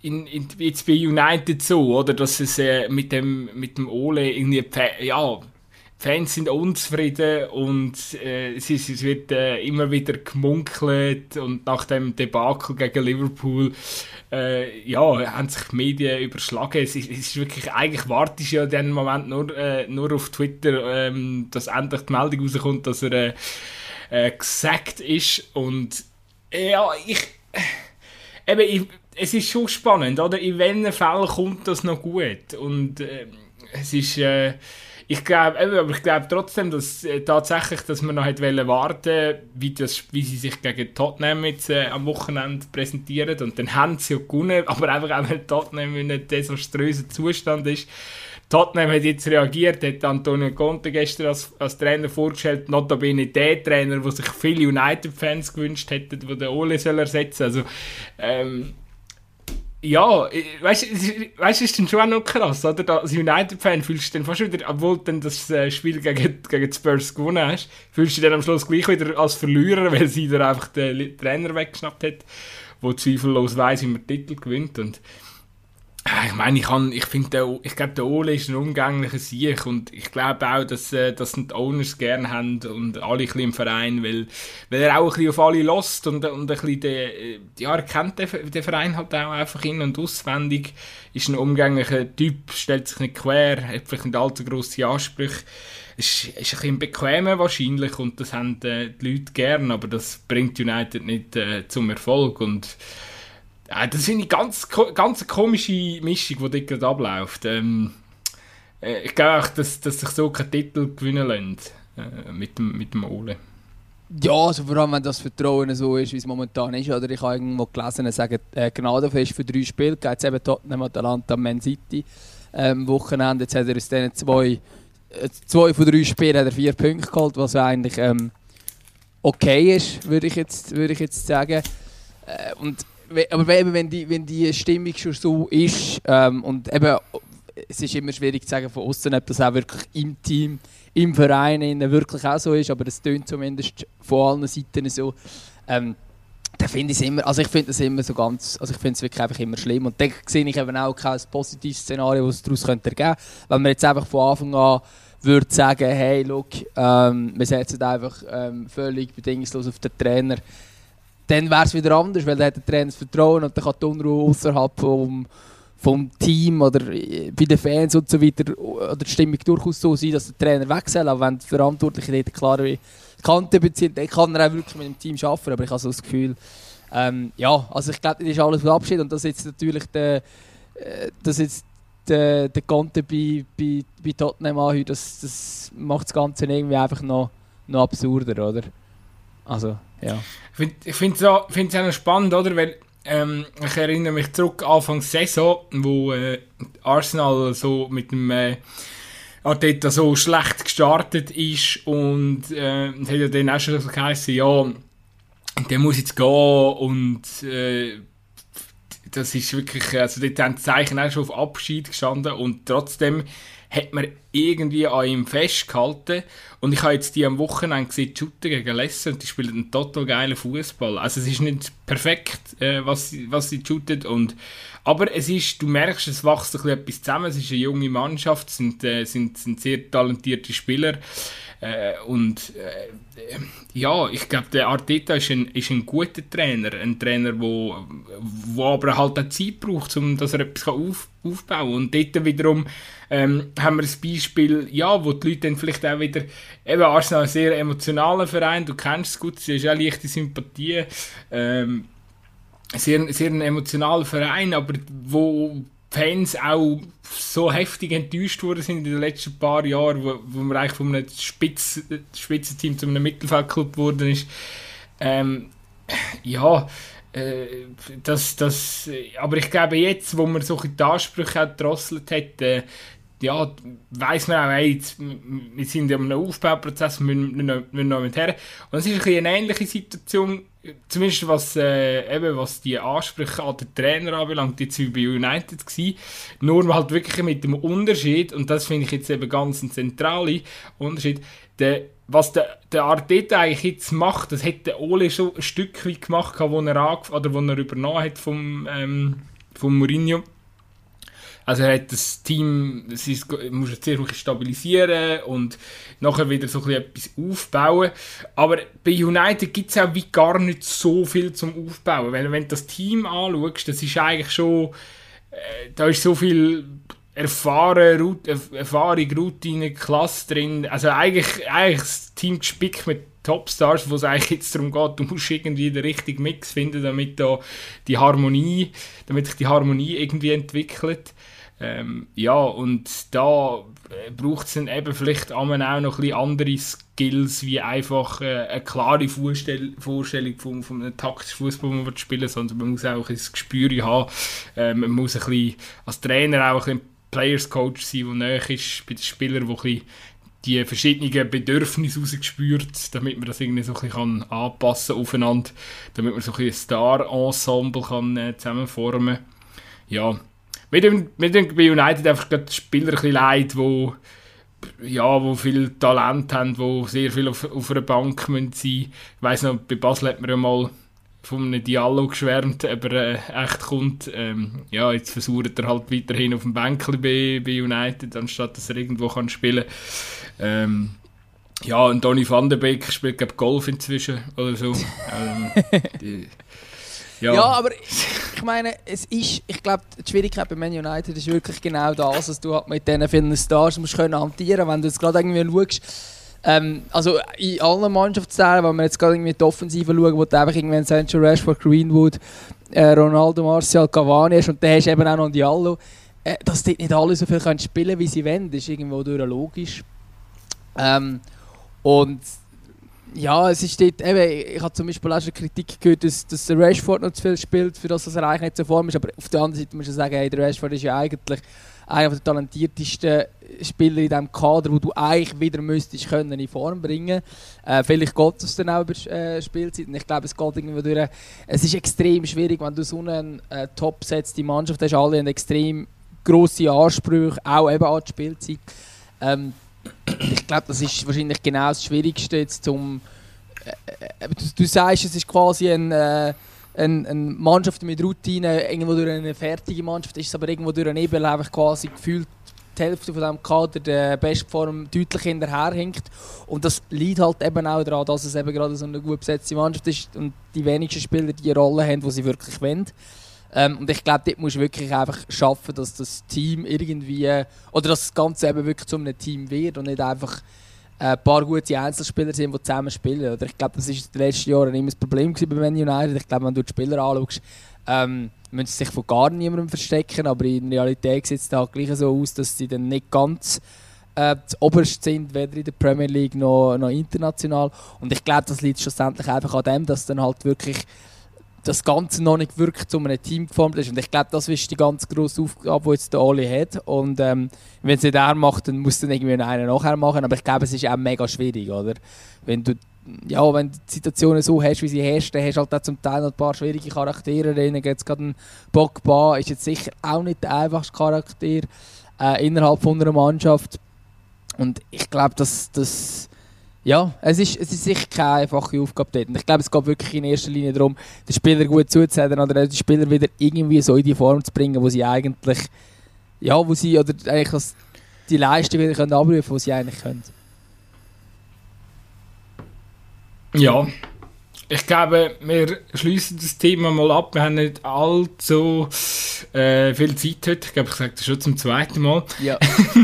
in, in, jetzt bei United so, oder? Dass es äh, mit, dem, mit dem Ole irgendwie, ja, Fans sind unzufrieden und äh, es, es, wird äh, immer wieder gemunkelt und nach dem Debakel gegen Liverpool äh, ja, haben sich die Medien überschlagen. Es ist, es ist wirklich, eigentlich wartest du ja in diesem Moment nur, äh, nur auf Twitter, ähm, dass endlich die Meldung rauskommt, dass er äh, äh, gesagt ist und ja, ich eben, ich, es ist schon spannend, oder? In welchen Fällen kommt das noch gut und es ist ich glaube, aber ich glaube trotzdem, dass äh, tatsächlich, dass man noch hat warten, wie das, wie sie sich gegen Tottenham jetzt äh, am Wochenende präsentieren und dann haben sie ja gewonnen, aber einfach auch weil Tottenham in einem desaströsen Zustand ist. Tottenham hat jetzt reagiert, hat Antonio Conte gestern als, als Trainer vorgestellt, notabene der Trainer, der sich viele United-Fans gewünscht hätten, der den Ole soll ersetzen. Also, ähm, ja, weißt du, weißt, ist dann schon auch noch krass, oder? Als United-Fan fühlst du dann fast wieder, obwohl du dann das äh, Spiel gegen, gegen die Spurs gewonnen hast, fühlst du dich dann am Schluss gleich wieder als Verlierer, [laughs] weil sie da einfach den Trainer weggeschnappt hat, der zweifellos weiß, wie man Titel gewinnt. Und ich meine, ich, ich finde, ich glaube, der Ole ist ein umgänglicher Sieg und ich glaube auch, dass, äh, dass die Owners gerne haben und alle ein im Verein, weil, weil er auch ein bisschen auf alle lost und, und ein bisschen den, äh, ja, er kennt den, den Verein halt auch einfach in- und auswendig, ist ein umgänglicher Typ, stellt sich nicht quer, hat vielleicht nicht allzu grosse Ansprüche, ist, ist ein bisschen bequemer wahrscheinlich und das haben äh, die Leute gerne, aber das bringt United nicht äh, zum Erfolg und ja, das finde ich ganz, ganz eine komische Mischung, die gerade abläuft. Ähm, äh, ich glaube auch, dass, dass sich so kein Titel gewinnen lässt äh, mit, dem, mit dem Ole. Ja, also vor allem wenn das Vertrauen so ist, wie es momentan ist. Oder ich habe irgendwo gelesen, sagen, äh, Gnadenfest für drei Spiele, geht es eben Tottenham, Atalanta, Man City ähm, Wochenende. Jetzt hat er aus diesen zwei, äh, zwei von drei Spielen hat er vier Punkte geholt, was eigentlich ähm, okay ist, würde ich jetzt, würde ich jetzt sagen. Äh, und, aber eben, wenn die, wenn die Stimmung schon so ist ähm, und eben, es ist immer schwierig zu sagen von außen, ob das auch wirklich im Team, im Verein wirklich auch so ist, aber es tönt zumindest von allen Seiten so. Ähm, dann finde ich immer, also ich finde es immer so ganz, also ich finde es wirklich einfach immer schlimm und da sehe ich eben auch kein positives Szenario, was daraus könnte ergeben wenn man jetzt einfach von Anfang an würde sagen, hey, look, ähm, wir setzen einfach ähm, völlig bedingungslos auf den Trainer, dann wäre es wieder anders, weil dann hat der Trainer das Vertrauen und dann kann die Unruhe außerhalb vom, vom Team oder bei den Fans und so weiter oder die Stimmung durchaus so sein, dass der Trainer wechselt, aber wenn die Verantwortlichen dort klar Kante beziehen, dann kann er auch wirklich mit dem Team arbeiten, aber ich habe so das Gefühl, ähm, ja, also ich glaube, das ist alles Abschied. Und das jetzt natürlich der, äh, das jetzt der, der Conte bei, bei, bei Tottenham anhört, das, das macht das Ganze irgendwie einfach noch, noch absurder, oder? Also, ja. Ich finde es auch, auch noch spannend, oder? Weil ähm, ich erinnere mich zurück Anfang Saison, wo äh, Arsenal so mit dem äh, Arteta so schlecht gestartet ist und äh, es hat ja dann auch schon geheißen, ja, der muss jetzt gehen und äh, das ist wirklich, also dort haben die Zeichen auch schon auf Abschied gestanden und trotzdem hat man irgendwie an ihm festgehalten. Und ich habe jetzt die am Wochenende gesehen, shooten gegen Leicester und die spielen einen total geilen Fußball. Also es ist nicht perfekt, äh, was, sie, was sie shooten. Und, aber es ist, du merkst, es wächst ein bisschen etwas zusammen. Es ist eine junge Mannschaft, es sind, äh, sind, sind sehr talentierte Spieler. Äh, und äh, ja, ich glaube, der Arteta ist ein, ist ein guter Trainer. Ein Trainer, wo, wo aber halt auch Zeit braucht, um dass er etwas auf, aufbauen. Und dort wiederum ähm, haben wir ein Beispiel, ja, wo die Leute dann vielleicht auch wieder, eben Arsenal ein sehr emotionaler Verein, du kennst es gut, es ist auch leichte Sympathie. Ähm, sehr, sehr ein emotionaler Verein, aber wo Fans auch so heftig enttäuscht worden sind in den letzten paar Jahren, wo, wo man eigentlich von einem Spitz, Spitzenteam zu einem Mittelfeldclub geworden ist. Ähm, ja, äh, das, das, aber ich glaube jetzt, wo man so die Ansprüche auch gedrosselt hat, äh, ja, weiss man auch, hey, jetzt, wir sind in einem Aufbauprozess, wir müssen, wir noch mit her. Und es ist ein eine ähnliche Situation, zumindest was, äh, eben, was die Ansprüche an den Trainer anbelangt, jetzt wie bei United gewesen. Nur halt wirklich mit dem Unterschied, und das finde ich jetzt eben ganz ein zentraler Unterschied, der, was der, der Arteta eigentlich jetzt macht, das hätte Ole schon ein Stück weit gemacht, wo er, oder wo er übernommen hat vom, ähm, vom Mourinho also er hat das Team, das ist, muss jetzt sehr stabilisieren und nachher wieder so etwas aufbauen. Aber bei United gibt es auch wie gar nicht so viel zum Aufbauen. Weil wenn du das Team anschaust, das ist eigentlich schon, äh, da ist so viel Erfahrung, Erfahrung, Routine, Klasse drin. Also eigentlich, eigentlich das Team gespickt mit Topstars, wo es eigentlich jetzt darum geht, du musst irgendwie den richtigen Mix finden, damit da die Harmonie, damit sich die Harmonie irgendwie entwickelt. Ähm, ja, und da äh, braucht es dann eben vielleicht auch noch ein bisschen andere Skills, wie einfach äh, eine klare Vorstell Vorstellung von, von einem taktischen Fußball, man spielen sondern man muss auch ein Gespür haben. Äh, man muss ein bisschen, als Trainer auch ein bisschen Players Coach sein, der näher ist bei den Spielern, der bisschen die verschiedenen Bedürfnisse rausgespürt, damit man das irgendwie so ein bisschen anpassen aufeinander, damit man so ein, ein Star-Ensemble kann, äh, zusammenformen kann. Ja, mir denkt bei United einfach die Spieler ein bisschen leid, die ja, wo viel Talent haben, wo sehr viel auf, auf einer Bank müssen sein. Ich weiss noch, bei Basel hat man ja mal von einem Dialog geschwärmt, aber äh, echt kommt. Ähm, ja, jetzt versucht er halt weiterhin auf dem Bänkchen bei, bei United, anstatt dass er irgendwo kann spielen kann. Ähm, ja, und Donny van der Beek spielt, glaube Golf inzwischen oder so. [laughs] ähm, die, ja. ja, aber ich meine, es ist, ich glaube, die Schwierigkeit bei Man United ist wirklich genau das, dass du halt mit diesen vielen Stars musst können hantieren, wenn du jetzt gerade irgendwie schaust, ähm, also in allen Mannschaftsteilen, wenn wir jetzt gerade irgendwie die Offensive schauen, wo du einfach irgendwie Sancho Rashford, Greenwood, äh, Ronaldo, Martial, Cavani hast und dann hast du eben auch noch Diallo, äh, dass die nicht alle so viel können spielen wie sie wollen, ist irgendwo durch logisch. Ähm, und ja, es ist dort, eben, ich habe zum Beispiel auch schon Kritik gehört, dass, dass der Rashford noch zu viel spielt, für das, dass er eigentlich nicht so form ist. Aber auf der anderen Seite muss man sagen, hey, der Rashford ist ja eigentlich einer der talentiertesten Spieler in diesem Kader, wo du eigentlich wieder müsstest können in Form bringen. Äh, vielleicht geht es dann auch über äh, Spielzeit. Und ich glaube, es geht irgendwie durch. Es ist extrem schwierig, wenn du so eine äh, top die Mannschaft hast. Alle haben extrem grosse Ansprüche, auch eben an die Spielzeit. Ähm, ich glaube, das ist wahrscheinlich genau das Schwierigste jetzt zum. Äh, du, du, sagst, es ist quasi ein, äh, ein, eine Mannschaft mit Routine, irgendwo durch eine fertige Mannschaft, ist es aber irgendwo durch einen Nebel einfach quasi gefühlt die Hälfte von diesem Kader der Bestform deutlich hinterherhinkt. Und das liegt halt eben auch daran, dass es eben gerade so eine gut besetzte Mannschaft ist und die wenigsten Spieler die Rolle haben, die sie wirklich wollen. Ähm, und ich glaube, dort musst du wirklich einfach schaffen, dass das Team irgendwie, oder dass das Ganze eben wirklich zu einem Team wird und nicht einfach ein paar gute Einzelspieler sind, die zusammen spielen. Oder ich glaube, das war in den letzten Jahren immer das Problem bei Man United. Ich glaube, wenn du die Spieler anschaust, ähm, müssen sie sich von gar niemandem verstecken, aber in Realität sieht es da gleich so aus, dass sie dann nicht ganz äh, oberst sind, weder in der Premier League noch, noch international. Und ich glaube, das liegt schlussendlich einfach an dem, dass dann halt wirklich das Ganze noch nicht wirklich zu einem Team geformt ist. Und ich glaube, das ist die ganz grosse Aufgabe, die jetzt der Oli hat. Und ähm, wenn es nicht er macht, dann muss dann irgendwie einer nachher machen. Aber ich glaube, es ist auch mega schwierig, oder? Wenn du ja, wenn du die Situationen so hast, wie sie herrscht, dann hast du halt auch zum Teil noch ein paar schwierige Charaktere drin. Jetzt gerade ein Pogba ist jetzt sicher auch nicht der einfachste Charakter äh, innerhalb von einer Mannschaft. Und ich glaube, dass das ja, es ist, es ist sicher keine einfache Aufgabe dort. Ich glaube, es geht wirklich in erster Linie darum, den Spieler gut zuzuhören oder den Spieler wieder irgendwie so in die Form zu bringen, wo sie eigentlich, ja, wo sie, oder eigentlich die Leistung wieder können abrufen können, die sie eigentlich können. Ja, ich glaube, wir schließen das Thema mal ab. Wir haben nicht allzu äh, viel Zeit heute. Ich glaube, ich sage das schon zum zweiten Mal. Ja.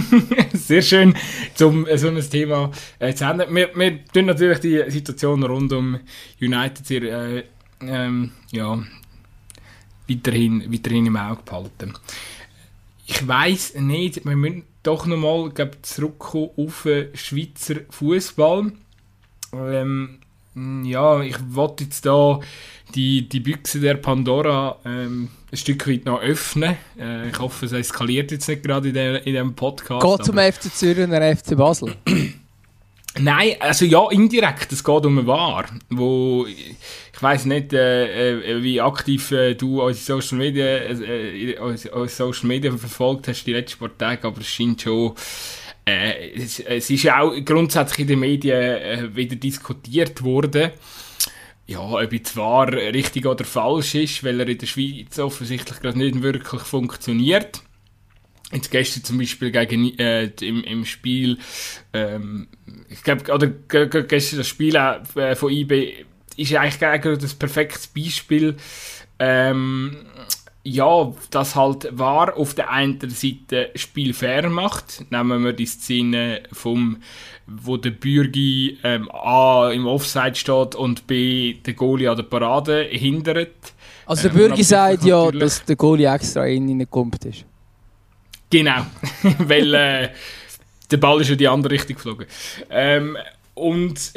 [laughs] Sehr schön, um äh, so ein Thema äh, zu enden. Wir, wir tun natürlich die Situation rund um United sehr, äh, ähm, ja, weiterhin, weiterhin im Auge behalten. Ich weiß nicht, wir müssen doch nochmal zurückkommen auf den Schweizer Fußball. Ähm, hm, ja, ich wollte jetzt da die, die Büchse der Pandora ähm, ein Stück weit noch öffnen. Äh, ich hoffe, es eskaliert jetzt nicht gerade in, der, in diesem Podcast. Geht zum FC Zürich und der FC Basel? [clears throat] Nein, also ja, indirekt. Es geht um eine Wahr, wo ich weiß nicht, äh, äh, wie aktiv äh, du unsere Social Media, äh, äh unsere Social Media verfolgt hast die letzten paar Tage, aber es scheint schon äh, es, es, ist ja auch grundsätzlich in den Medien äh, wieder diskutiert worden, ja, ob jetzt wahr richtig oder falsch ist, weil er in der Schweiz offensichtlich gerade nicht wirklich funktioniert. Jetzt gestern zum Beispiel gegen, äh, im, im Spiel, ähm, ich glaube, oder gestern das Spiel äh, von IB ist eigentlich das perfektes Beispiel. Ähm, ja, das halt war auf der einen Seite Spiel fair macht. Nehmen wir die Szene vom, wo der Bürgi ähm, A im Offside steht und B der Goalie an der Parade hindert. Also der ähm, Bürgi sagt ja, dass der Goalie extra in ihn gekommen ist. Genau, [laughs] weil äh, der Ball ist in die andere Richtung geflogen. Ähm, und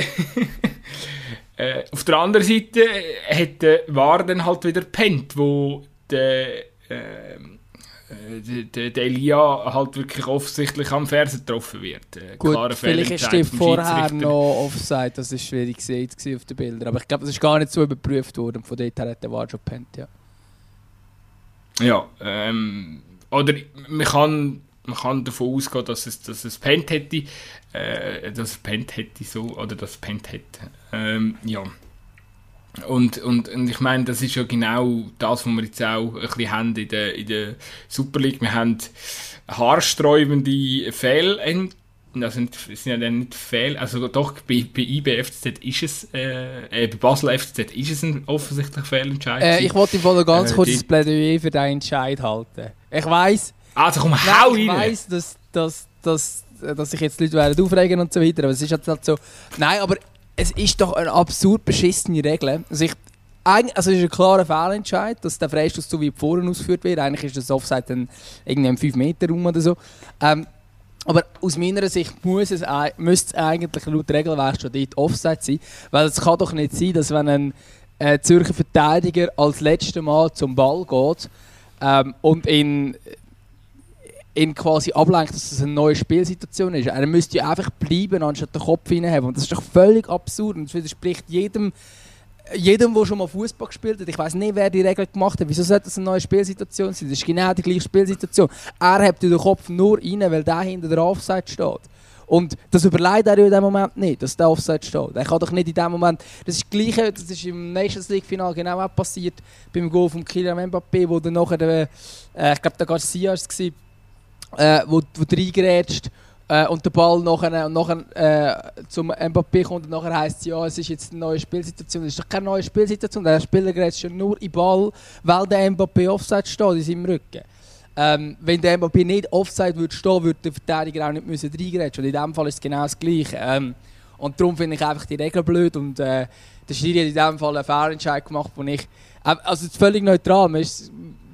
[laughs] äh, auf der anderen Seite hat der War dann halt wieder pennt, wo der, ähm, äh, der, der Elia halt wirklich offensichtlich am Fersen getroffen wird. Äh, Gut, vielleicht ist die vorher noch Offside, das ist schwierig gesehen auf den Bildern. Aber ich glaube, das ist gar nicht so überprüft worden. Von dort her hat der War schon gepennt, ja. Ja, ähm, oder man kann, man kann davon ausgehen, dass es, dass es pennt hätte, äh, dass es pennt hätte so, oder dass es pennt hätte. Ähm, ja. Und, und, und ich meine, das ist ja genau das, was wir jetzt auch ein bisschen haben in der, in der Super League. Wir haben haarsträubende Fehl also sind, sind ja dann nicht Fehl, also doch bei, bei IBFZ ist es, äh, äh, bei Basel FCZ ist es ein offensichtlich Fehlentscheid. Äh, ich wollte im ganz äh, kurz das Plädoyer für deinen Entscheid halten. Ich weiss, also komm, hau nein, ich weiss, dass, dass, dass, dass sich jetzt Leute werden aufregen und so weiter, aber es ist halt so, nein, aber es ist doch eine absurd beschissene Regel. Also, ich, also es ist ein klarer Fehlentscheid, dass der Freistoß so wie vorne ausgeführt wird. Eigentlich ist das Offside dann irgendwie im 5 Meter rum oder so. Ähm, Aber aus meiner Sicht muss es, müsste es eigentlich laut Regelwerk schon dort Offside sein. Weil es kann doch nicht sein, dass wenn ein äh, Zürcher Verteidiger als letztes Mal zum Ball geht ähm, und ihn, ihn quasi ablenkt, dass es eine neue Spielsituation ist. Er müsste ja einfach bleiben, anstatt den Kopf hineinhaben. Und das ist doch völlig absurd und das widerspricht jedem jedem, der schon mal Fußball gespielt hat, ich weiß nicht, wer die Regel gemacht hat, wieso sollte das eine neue Spielsituation sein? Das ist genau die gleiche Spielsituation. Er hat den Kopf nur rein, weil der hinter der Offside steht. Und das überlegt er ja in dem Moment nicht, dass der Offside steht. Er kann doch nicht in dem Moment. Das ist das Gleiche, das ist im Nations League Final genau auch passiert beim Goal von Kylian Mbappé, wo dann nachher, äh, ich glaube, der Garcia war äh, wo, wo reingerätscht äh, und der Ball nachher, nachher äh, zum Mbappé kommt und nachher heisst es, ja, es ist jetzt eine neue Spielsituation. Es ist doch keine neue Spielsituation, der Spieler gerät schon nur in Ball, weil der Mbappé Offside steht in seinem Rücken. Ähm, wenn der Mbappé nicht Offside würde stehen, würde der Verteidiger auch nicht müssen reingrätschen. Und in diesem Fall ist es genau das Gleiche. Ähm, und darum finde ich einfach die Regel blöd. Und äh, der Schiri hat in diesem Fall einen Fehlentscheid gemacht, wo ich... Äh, also völlig neutral.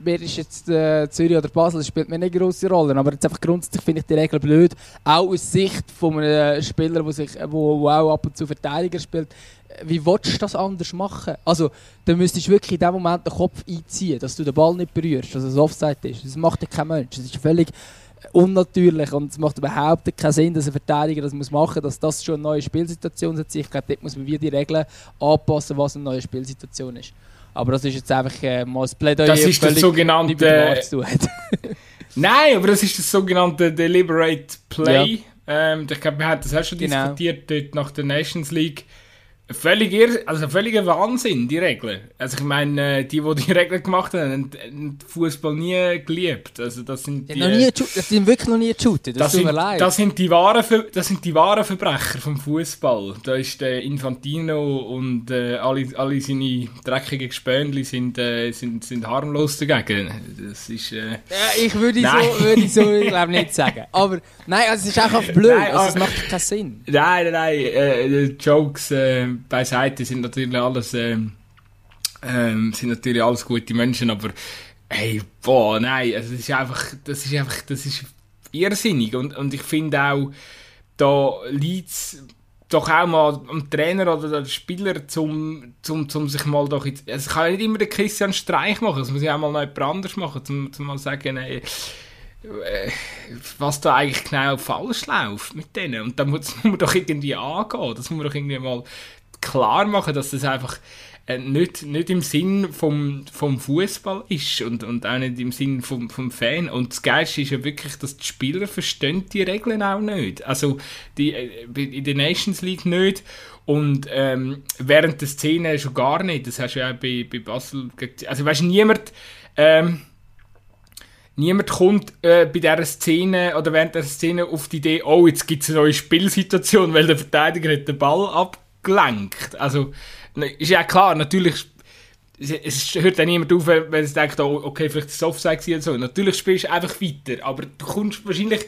Wer ist jetzt äh, Zürich oder Basel, das spielt mir nicht große Rolle. Aber jetzt einfach grundsätzlich finde ich die Regel blöd. Auch aus Sicht von einem Spieler, der sich, wo, wo auch ab und zu Verteidiger spielt. Wie willst du das anders machen? Also, dann müsstest du wirklich in dem Moment den Kopf einziehen, dass du den Ball nicht berührst, dass es Offside ist. Das macht ja kein Mensch. Das ist völlig unnatürlich und es macht überhaupt keinen Sinn, dass ein Verteidiger das muss machen muss, dass das schon eine neue Situation ist. Ich glaube, dort muss man wieder die Regeln anpassen, was eine neue Spielsituation ist. Aber das ist jetzt einfach äh, mal das Plädoyer. Das ist das sogenannte... [laughs] Nein, aber das ist das sogenannte Deliberate Play. Ja. Ähm, ich glaube, wir haben das auch schon genau. diskutiert dort nach der Nations League. Völlig irr, also völliger Wahnsinn, die Regeln. Also ich meine, äh, die, die die [laughs] Regeln gemacht haben, haben Fußball nie geliebt. Also das sind die, ja, noch nie, das sind wirklich noch nie geshootet, das, das sind, leid. Das sind die wahren, das sind die wahren Verbrecher vom Fußball. Da ist der Infantino und äh, alle, alle seine dreckigen Gespöndli sind, äh, sind, sind harmlos dagegen. Das ist... Äh, ja, ich würde so, würde so [laughs] glaube nicht sagen. Aber nein, also es ist einfach blöd, nein, also, es macht keinen Sinn. Nein, nein, nein, äh, Jokes... Beiseite sind natürlich alles, ähm, ähm, sind natürlich alles gute Menschen, aber hey, boah, nein, also das ist einfach, das ist einfach, das ist irrsinnig und, und ich finde auch, da liegt doch auch mal am Trainer oder dem Spieler, zum, zum, zum sich mal doch jetzt, es kann ja nicht immer der Christian Streich machen, es muss ja auch mal noch jemand anders machen, zum, zum mal sagen, ey, äh, was da eigentlich genau falsch läuft mit denen. Und da muss man doch irgendwie angehen. Das muss man doch irgendwie mal klar machen, dass das einfach äh, nicht, nicht im Sinn vom, vom Fußball ist und, und auch nicht im Sinn vom, vom Fan. Und das Geilste ist ja wirklich, dass die Spieler verstehen die Regeln auch nicht. Also die, äh, in der Nations League nicht und ähm, während der Szene schon gar nicht. Das hast du ja auch bei, bei Basel. Also weißt niemand. Ähm, niemand kommt äh, bei dieser Szene oder während der Szene auf die Idee, oh, jetzt gibt es eine neue Spielsituation, weil der Verteidiger hat den Ball ab gelenkt. Also, ist ja klar, natürlich, es hört dann niemand auf, wenn es denkt, oh, okay, vielleicht ist es Offside oder so. Natürlich spielst du einfach weiter, aber du kommst wahrscheinlich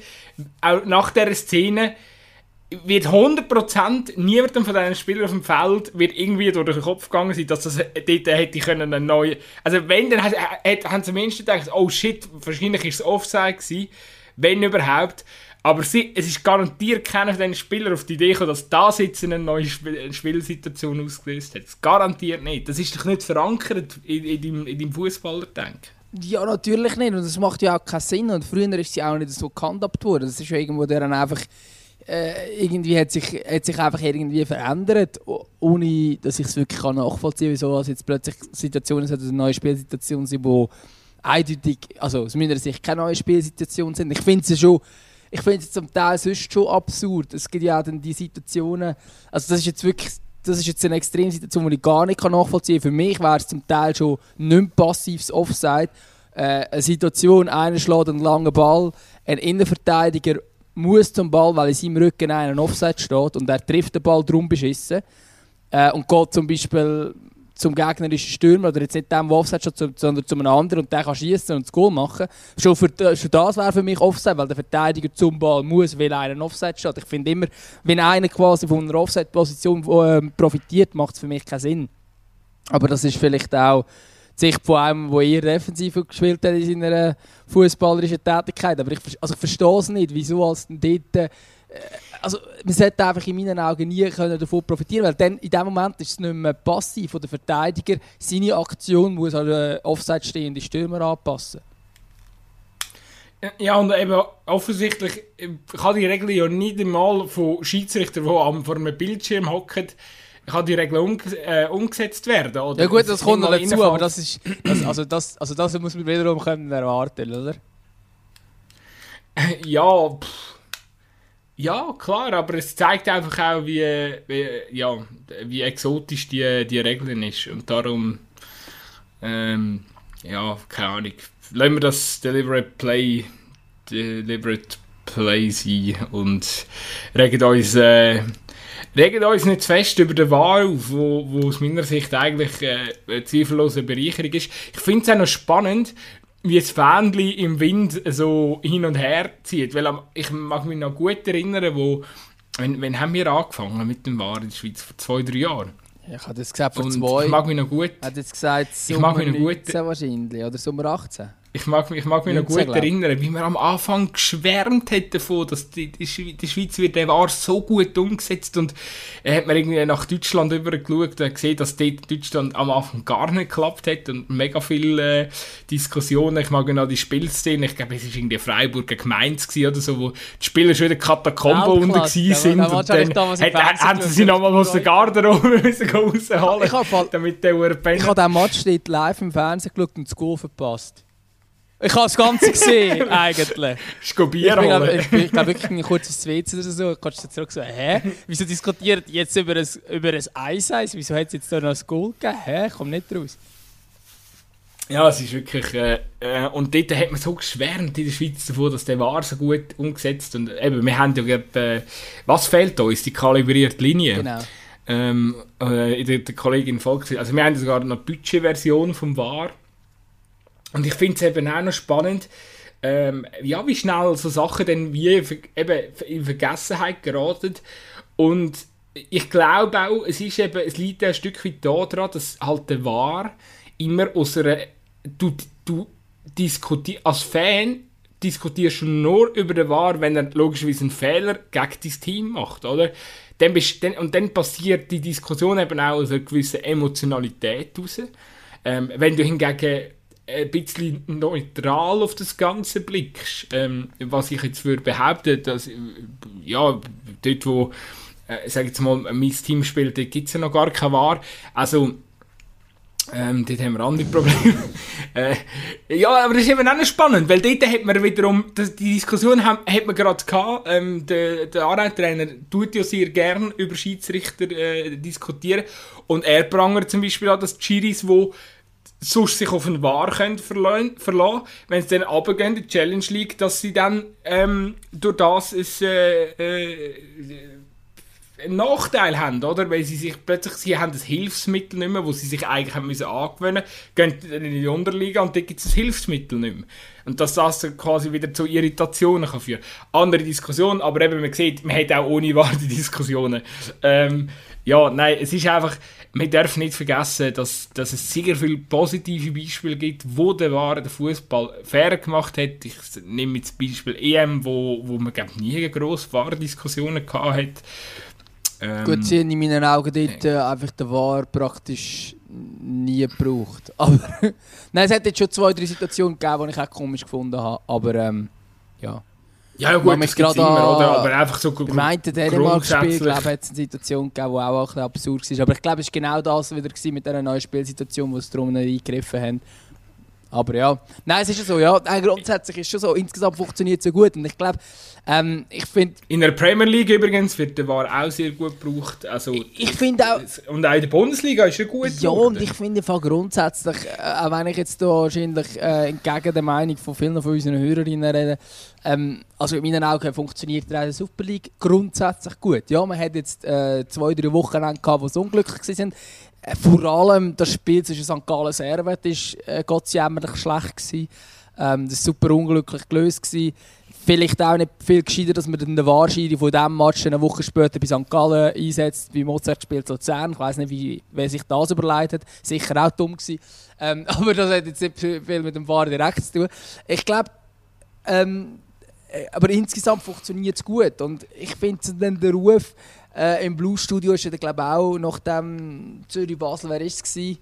auch nach dieser Szene wird 100% niemandem von diesen Spielern auf dem Feld wird irgendwie durch den Kopf gegangen sein, dass das dort hätte können eine neue... Also wenn, dann haben sie zumindest gedacht, oh shit, wahrscheinlich ist es Offside gewesen, wenn überhaupt. Aber sie, es ist garantiert keiner von diesen Spielern auf die Idee gekommen, dass das jetzt eine neue Spiel Spielsituation ausgelöst hat. Garantiert nicht. Das ist doch nicht verankert in, in deinem, in deinem Fußballerdenken. Ja, natürlich nicht. Und das macht ja auch keinen Sinn. Und früher ist sie auch nicht so gehandhabt worden. Das ist ja irgendwo dann einfach... Äh, irgendwie hat sich, hat sich einfach irgendwie verändert, ohne dass ich es wirklich nachvollziehen kann, wieso also jetzt plötzlich Situationen sind, eine neue Spielsituation sind, die eindeutig, also aus meiner Sicht keine neue Spielsituation sind. Ich finde es schon ich finde es zum Teil sonst schon absurd. Es gibt ja auch dann die Situationen, also das ist jetzt wirklich, das ist jetzt eine Extremsituation, die ich gar nicht nachvollziehen kann. Für mich wäre es zum Teil schon nicht passives Offside. Äh, eine Situation, einer schlägt einen langen Ball, ein Innenverteidiger muss zum Ball, weil in seinem Rücken einer Offside steht und er trifft den Ball drum beschissen äh, und geht zum Beispiel zum gegnerischen Stürmer oder jetzt nicht dem, der Offside steht, sondern zu einem anderen und der kann schießen und das Goal machen. Schon, für, schon das wäre für mich Offside, weil der Verteidiger zum Ball muss, weil einer Offside steht. Ich finde immer, wenn einer quasi von einer Offside-Position äh, profitiert, macht es für mich keinen Sinn. Aber das ist vielleicht auch Sicht von einem, der eher defensiv gespielt hat in seiner fußballerischen Tätigkeit. Aber ich, also ich verstehe es nicht, wieso als dort... Äh, also man sollte einfach in meinen Augen nie können davon profitieren weil dann in dem Moment ist es nicht mehr passiv von der Verteidiger. Seine Aktion muss an den Offside stehende Stürmer anpassen. Ja, und eben offensichtlich kann die Regel ja nicht einmal von Schiedsrichtern, die am, vor einem Bildschirm hocken, kann die Regel um, äh, umgesetzt werden. Oder? Ja gut, das kommt noch dazu, aber das ist, das, also, das, also das muss man wiederum können erwarten, oder? Ja, pff. Ja, klar, aber es zeigt einfach auch, wie, wie, ja, wie exotisch die, die Regeln ist und darum, ähm, ja, keine Ahnung, lassen wir das Deliberate Play, Deliberate Play sein und regen uns, äh, regen uns nicht zu fest über den Wahl auf, wo, wo aus meiner Sicht eigentlich äh, eine zweifellose Bereicherung ist. Ich finde es auch noch spannend, wie das Fähnchen im Wind so hin und her zieht, weil ich mag mich noch gut erinnern, wo, wenn, wenn haben wir angefangen mit dem Wahr in der Schweiz? Vor zwei, drei Jahren? Ich habe das gesagt vor zwei. Ich mag mich noch gut. Hat jetzt gesagt Sommer ich mag mich noch gut. wahrscheinlich oder Sommer 18. Ich mag, ich mag mich noch gut erinnern, wie wir am Anfang geschwärmt hat davon, dass die, die, die Schweiz wird der war so gut umgesetzt und er hat mir irgendwie nach Deutschland übergeschaut und gesehen, dass dort Deutschland am Anfang gar nicht geklappt hat und mega viele äh, Diskussionen. Ich mag noch die Spielszene, ich glaube, es war irgendwie Freiburger Gemeins oder so, wo die Spieler schon in der Katakombe unten gewesen sind und dann haben sie sich nochmal aus der Garderobe [laughs] rausholen, damit der Ich habe den Match live im Fernsehen geschaut und das Goal verpasst. Ich habe das Ganze gesehen, [laughs] eigentlich. Ich bin, ich, ich glaube wirklich ein kurzes WC oder so. Kannst du zurück so, hä? Wieso diskutiert jetzt über ein, über ein Eis-Eis? Wieso hat es jetzt da noch ein Goal gegeben? Hä? Ich komme nicht raus. Ja, es ist wirklich. Äh, äh, und dort hat man so geschwärmt in der Schweiz davon, dass der war so gut umgesetzt. Und eben, wir haben ja, äh, was fehlt uns? Die kalibrierte Linie. Genau. Ähm, äh, der, der Kollegin Volks. Also, wir haben sogar eine deutsche Version vom VAR. Und ich finde es eben auch noch spannend, ähm, ja, wie schnell so Sachen dann wie eben in Vergessenheit geraten. Und ich glaube auch, es, ist eben, es liegt ein Stück weit daran, dass halt der War immer aus einer. Du, du diskutierst als Fan diskutierst du nur über den War, wenn er logischerweise einen Fehler gegen dein Team macht, oder? Dann bist, dann, und dann passiert die Diskussion eben auch aus einer gewissen Emotionalität raus. Ähm, wenn du hingegen ein bisschen neutral auf das Ganze blickst, ähm, was ich jetzt würde behaupten, dass, ja, dort wo, äh, sag jetzt mal, mein Team spielt, gibt es ja noch gar kein Wahr. Also, ähm, dort haben wir andere Probleme. [laughs] äh, ja, aber das ist eben auch spannend, weil dort hat man wiederum, das, die Diskussion haben, hat man gerade gehabt, ähm, der, der Anreittrainer tut ja sehr gern über Schiedsrichter äh, diskutieren und er prangert zum Beispiel auch, dass die Chiris, die sonst sich auf einen War können verlassen, verlassen wenn sie dann runtergehen die Challenge League, dass sie dann ähm, durch das ein, äh, äh, einen Nachteil haben, oder? Weil sie sich plötzlich, sie haben das Hilfsmittel nicht mehr, wo sie sich eigentlich haben müssen angewöhnen gehen dann in die Unterliga und dann gibt es das Hilfsmittel nicht mehr. Und dass das quasi wieder zu Irritationen kann führen Andere Diskussion, aber eben, man sieht, man hat auch ohne Wahr die Diskussionen. Ähm, ja, nein, es ist einfach man darf nicht vergessen, dass, dass es sehr viele positive Beispiele gibt, wo der den Fußball fair gemacht hat. Ich nehme jetzt Beispiel EM, wo, wo man glaub, nie grosse Wahrdiskussionen gehabt hat. Ähm, Gut, sie haben in meinen Augen dort äh, einfach den War praktisch nie gebraucht. [laughs] Aber Nein, es hat jetzt schon zwei, drei Situationen gegeben, die ich auch komisch gefunden habe. Aber ähm, ja. Ja, ja gut, das gibt's immer, oder? Aber einfach so Im einen Dänemark-Spiel, glaube ich, hat es eine Situation gegeben, die auch ein bisschen absurd war. Aber ich glaube, es war genau das wieder mit dieser neuen Spielsituation, wo sie nicht eingegriffen haben. Aber ja, nein, es ist ja so, ja, grundsätzlich ist es schon so, insgesamt funktioniert es so gut. Und ich glaube, ähm, ich finde... In der Premier League übrigens wird der VAR auch sehr gut gebraucht, also... Ich finde auch... Und auch in der Bundesliga ist er gut Ja, und ich finde grundsätzlich, äh, auch wenn ich jetzt da wahrscheinlich äh, entgegen der Meinung von vielen von unseren Hörerinnen rede, ähm, also in meinen Augen funktioniert der Super League grundsätzlich gut. Ja, man hat jetzt äh, zwei, drei Wochen lang gehabt, wo es unglücklich waren. Äh, vor allem das Spiel zwischen St. Gallen Servet war äh, Gott jämmerlich schlecht. Gewesen. Ähm, das war super unglücklich gelöst. Gewesen. vielleicht auch nicht viel gescheiter, dass man den Wahrscheinlich von diesem Match eine Woche später bei St. Gallen einsetzt, wie Mozart spielt Luzern. Ich weiß nicht, wie, wer sich das überlegt hat. Sicher auch dumm gewesen. Ähm, [laughs] aber das hat jetzt nicht viel mit dem War direkt zu tun. Ich glaube, ähm, äh, aber insgesamt funktioniert es gut. Und ich finde dann der Ruf äh, im Blue Studio ist ja, glaube auch nach dem Zürich-Basel, wer ist es?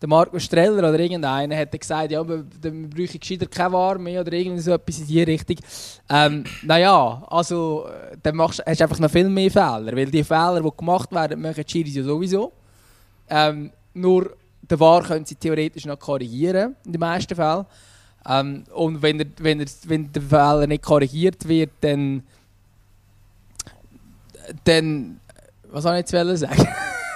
Der Marco Streller oder irgendeiner hat gesagt, ja, wir, wir bräuchten gescheiter keine Ware mehr oder irgendwie so etwas in die Richtung. Ähm, naja, also äh, dann machst, hast du einfach noch viel mehr Fehler, weil die Fehler, die gemacht werden, machen die Schiris ja sowieso. Ähm, nur der War können sie theoretisch noch korrigieren, in den meisten Fällen. Ähm, und wenn, er, wenn, er, wenn der Fehler nicht korrigiert wird, dann. Dann. Was soll ich jetzt sagen?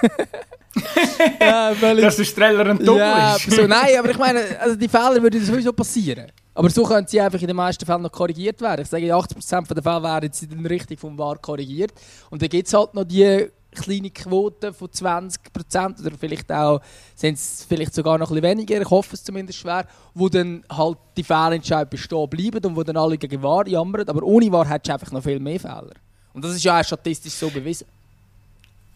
[laughs] ja, Dass der Streller ein Doppel ja, ist. so, nein, aber ich meine, also die Fehler würden sowieso passieren. Aber so können sie einfach in den meisten Fällen noch korrigiert werden. Ich sage, 80% der Fälle werden sie dann richtig vom VAR korrigiert. Und dann gibt es halt noch die kleine Quote von 20% oder vielleicht auch sind es vielleicht sogar noch ein bisschen weniger, ich hoffe es zumindest schwer, wo dann halt die Fehlentscheidungen bestehen bleiben und wo dann alle gegen Wahr jammern, aber ohne Wahr hättest du einfach noch viel mehr Fehler. Und das ist ja auch statistisch so bewiesen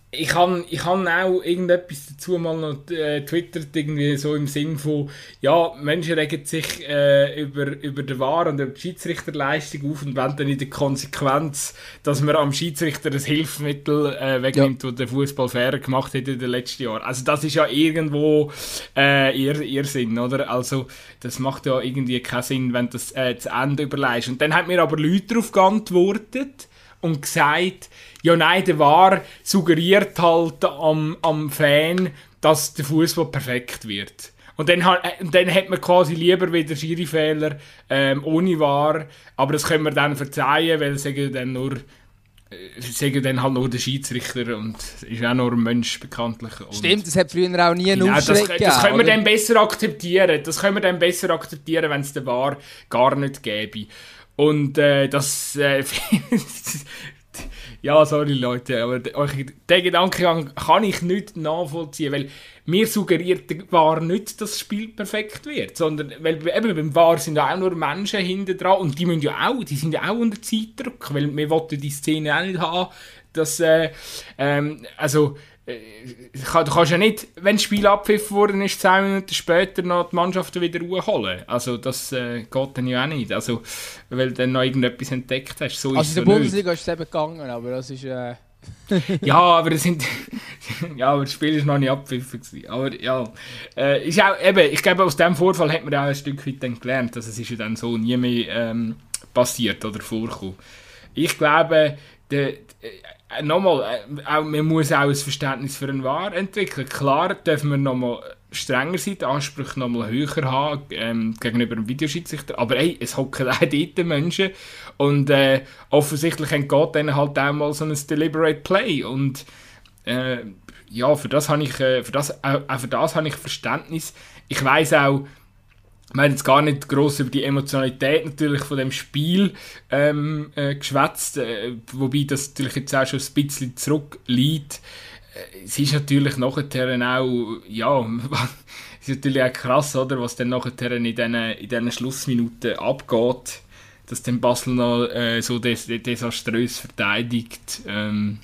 ich habe ich hab auch irgendetwas dazu mal noch äh, twittert, irgendwie so im Sinn von, ja, Menschen regen sich äh, über, über den Wahr und über die Schiedsrichterleistung auf und wollen dann in der Konsequenz, dass man am Schiedsrichter das Hilfsmittel äh, wegnimmt, ja. das der Fußball fairer gemacht hat in den letzten Jahren. Also das ist ja irgendwo äh, ihr, ihr Sinn, oder? Also das macht ja irgendwie keinen Sinn, wenn das äh, zu Ende überleist. Und dann hat mir aber Leute darauf geantwortet und gesagt, ja nein, der war suggeriert halt am, am Fan, dass der Fußball perfekt wird. Und dann, äh, dann hat man quasi lieber wieder Schiri-Fehler ähm, ohne War, aber das können wir dann verzeihen, weil sagen dann nur äh, sagen dann halt nur der Schiedsrichter und ist auch nur ein Mensch bekanntlich. Stimmt, das hat früher auch nie einen genau, Aufschlag das, das können wir dann besser akzeptieren. Das können wir dann besser akzeptieren, wenn es den War gar nicht gäbe. Und äh, das äh, [laughs] Ja, sorry Leute, aber den Gedankengang kann ich nicht nachvollziehen, weil mir suggeriert war nicht, dass das Spiel perfekt wird, sondern weil eben beim VAR sind ja auch nur Menschen hinten dran und die müssen ja auch, die sind ja auch unter Zeitdruck, weil wir wollten die Szene auch nicht haben, dass äh, ähm, also du kannst ja nicht, wenn das Spiel abgepfiffen worden ist, 10 Minuten später noch die Mannschaften wieder holen. Also das äh, geht dann ja auch nicht. Also, weil du dann noch irgendetwas entdeckt hast. So also in der Bundesliga ist es eben gegangen, aber das ist... Äh [laughs] ja, aber das sind... [laughs] ja, aber das Spiel ist noch nicht abgepfiffen Aber ja, äh, ist auch, eben, ich glaube, aus diesem Vorfall hat man auch ein Stück weit dann gelernt, dass es ist ja dann so nie mehr ähm, passiert oder vorgekommen. Ich glaube, der, äh, nochmal, äh, man muss auch ein Verständnis für einen Wahr entwickeln. Klar dürfen wir nochmal strenger sein, die Ansprüche nochmal höher haben ähm, gegenüber dem Videoschiedsrichter. Aber ey, es hocken auch dort Menschen und äh, offensichtlich entgeht denen halt auch mal so ein Deliberate Play und äh, ja, für das habe ich, äh, für das, auch, auch für das habe ich Verständnis. Ich weiß auch, wir haben jetzt gar nicht groß über die Emotionalität natürlich von dem Spiel ähm, äh, geschwätzt, äh, wobei das natürlich jetzt auch schon ein bisschen zurückliegt. Äh, es ist natürlich nachher auch, ja, [laughs] es ist natürlich auch krass, oder, was dann nachher in diesen, in diesen Schlussminuten abgeht, dass dann Basel noch äh, so des, desaströs verteidigt ähm,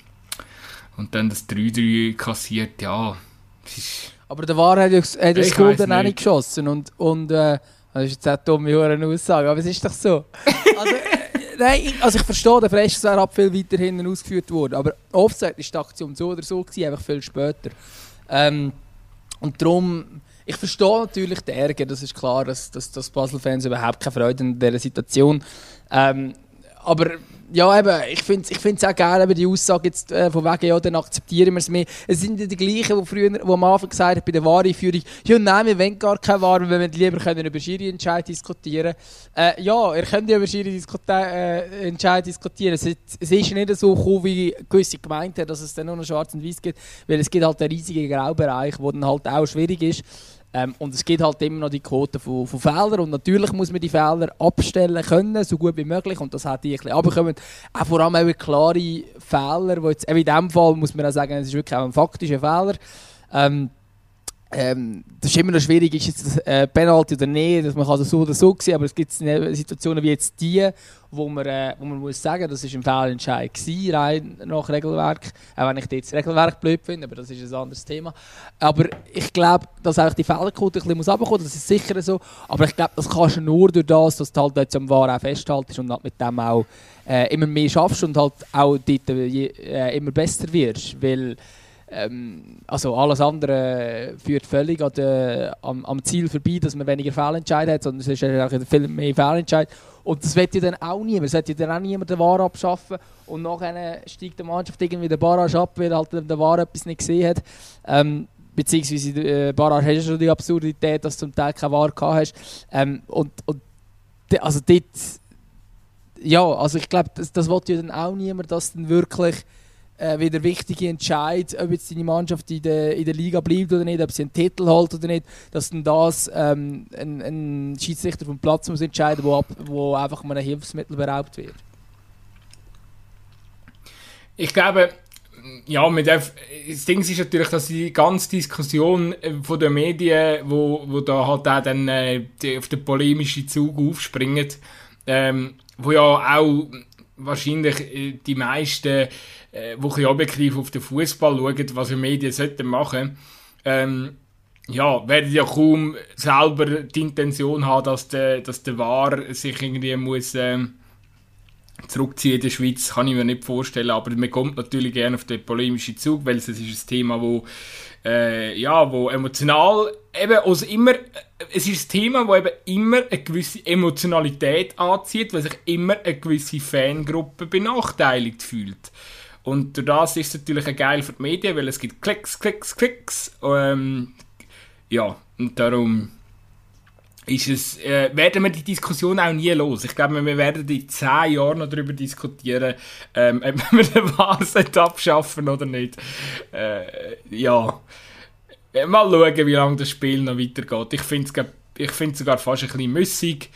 und dann das 3-3 kassiert, ja, es ist aber der War hat ja hat das Goal dann auch nicht geschossen. Und, und äh, das ist jetzt eine dumme Aussage, aber es ist doch so. [laughs] Also, äh, nein, also ich verstehe, der Freistoß viel weiter hinten ausgeführt worden. Aber Offset ist die Aktion so oder so gewesen, einfach viel später. Ähm, und darum, ich verstehe natürlich den Ärger, das ist klar, dass, dass, dass Basel-Fans überhaupt keine Freude in dieser Situation. Ähm, aber ja, eben, ich finde es ich auch geil, eben die Aussage jetzt äh, von wegen, ja, dann akzeptieren wir es mehr. Es sind ja die gleichen, die früher, die am Anfang gesagt haben, bei der Warenführung, ja, nein, wir wollen gar keine Ware, wir wollen lieber können über Schiri-Entscheid diskutieren. Äh, ja, ihr könnt ja über Schiri-Entscheid äh, diskutieren. Es, es ist nicht so gekommen, wie gewisse gemeint haben, dass es dann nur noch schwarz und weiß gibt, weil es gibt halt einen riesigen Graubereich, der dann halt auch schwierig ist. Ähm, und es gibt halt immer noch die Quote von, von Fehlern und natürlich muss man die Fehler abstellen können, so gut wie möglich und das hat die ein bisschen abbekommen. Auch vor allem auch klare Fehler, wo jetzt, in diesem Fall muss man auch sagen, es ist wirklich auch ein faktischer Fehler. Ähm, ähm, das ist immer noch schwierig, ist jetzt äh, Penalty oder nicht, dass man kann das so oder so sehen, aber es gibt Situationen wie jetzt die, wo man, äh, wo man muss sagen, das ist ein Fehlentscheid gewesen, rein nach Regelwerk, auch wenn ich jetzt das Regelwerk blöd finde, aber das ist ein anderes Thema. Aber ich glaube, dass auch die Fehlerquote ein bisschen runterkommen muss, das ist sicher so, aber ich glaube, das kannst du nur durch das, dass du halt jetzt am War auch festhaltest und halt mit dem auch äh, immer mehr schaffst und halt auch dort äh, immer besser wirst, weil ähm, also alles andere führt völlig an de, am, am, Ziel vorbei, dass man weniger Fehlentscheid hat, sondern es ist eigentlich viel mehr Fehlentscheid. Und das wird ja dann auch niemand. Es wird ja dann auch niemand den War abschaffen und nachher steigt die Mannschaft irgendwie den Barrage ab, weil halt der War etwas nicht gesehen hat. Ähm, beziehungsweise äh, Barrage hast du schon die Absurdität, dass du zum Teil keine War gehabt hast. Ähm, und, und also dort, ja, also ich glaube, das, das will ja dann auch niemand, dass dann wirklich äh, wieder wichtige Entscheid, ob jetzt deine Mannschaft in der, in der Liga bleibt oder nicht, ob sie einen Titel holt oder nicht, dass dann das ähm, ein, ein Schiedsrichter vom Platz muss entscheiden, wo, ab, wo einfach einem Hilfsmittel beraubt wird. Ich glaube, ja, mit der, das Ding ist natürlich, dass die ganze Diskussion äh, von den Medien, wo, wo da halt auch dann äh, die, auf den polemischen Zug aufspringen, ähm, wo ja auch wahrscheinlich äh, die meisten äh, wo ein objektiv auf den Fußball schauen, was die Medien sollten machen, ähm, ja, werden ja kaum selber die Intention haben, dass der, dass der War sich irgendwie muss ähm, zurückziehen in der Schweiz, kann ich mir nicht vorstellen, aber man kommt natürlich gerne auf den polemischen Zug, weil es ist ein Thema, wo äh, ja, wo emotional eben also immer, es ist ein Thema, wo eben immer eine gewisse Emotionalität anzieht, weil sich immer eine gewisse Fangruppe benachteiligt fühlt. Und durch das ist es natürlich auch geil für die Medien, weil es gibt Klicks, Klicks, Klicks. Ähm, ja, und darum ist es, äh, werden wir die Diskussion auch nie los. Ich glaube, wir werden in zehn Jahren noch darüber diskutieren, ähm, ob wir den Wahnsinn [laughs] abschaffen oder nicht. Äh, ja, mal schauen, wie lange das Spiel noch weitergeht. Ich finde es sogar fast ein bisschen müssig.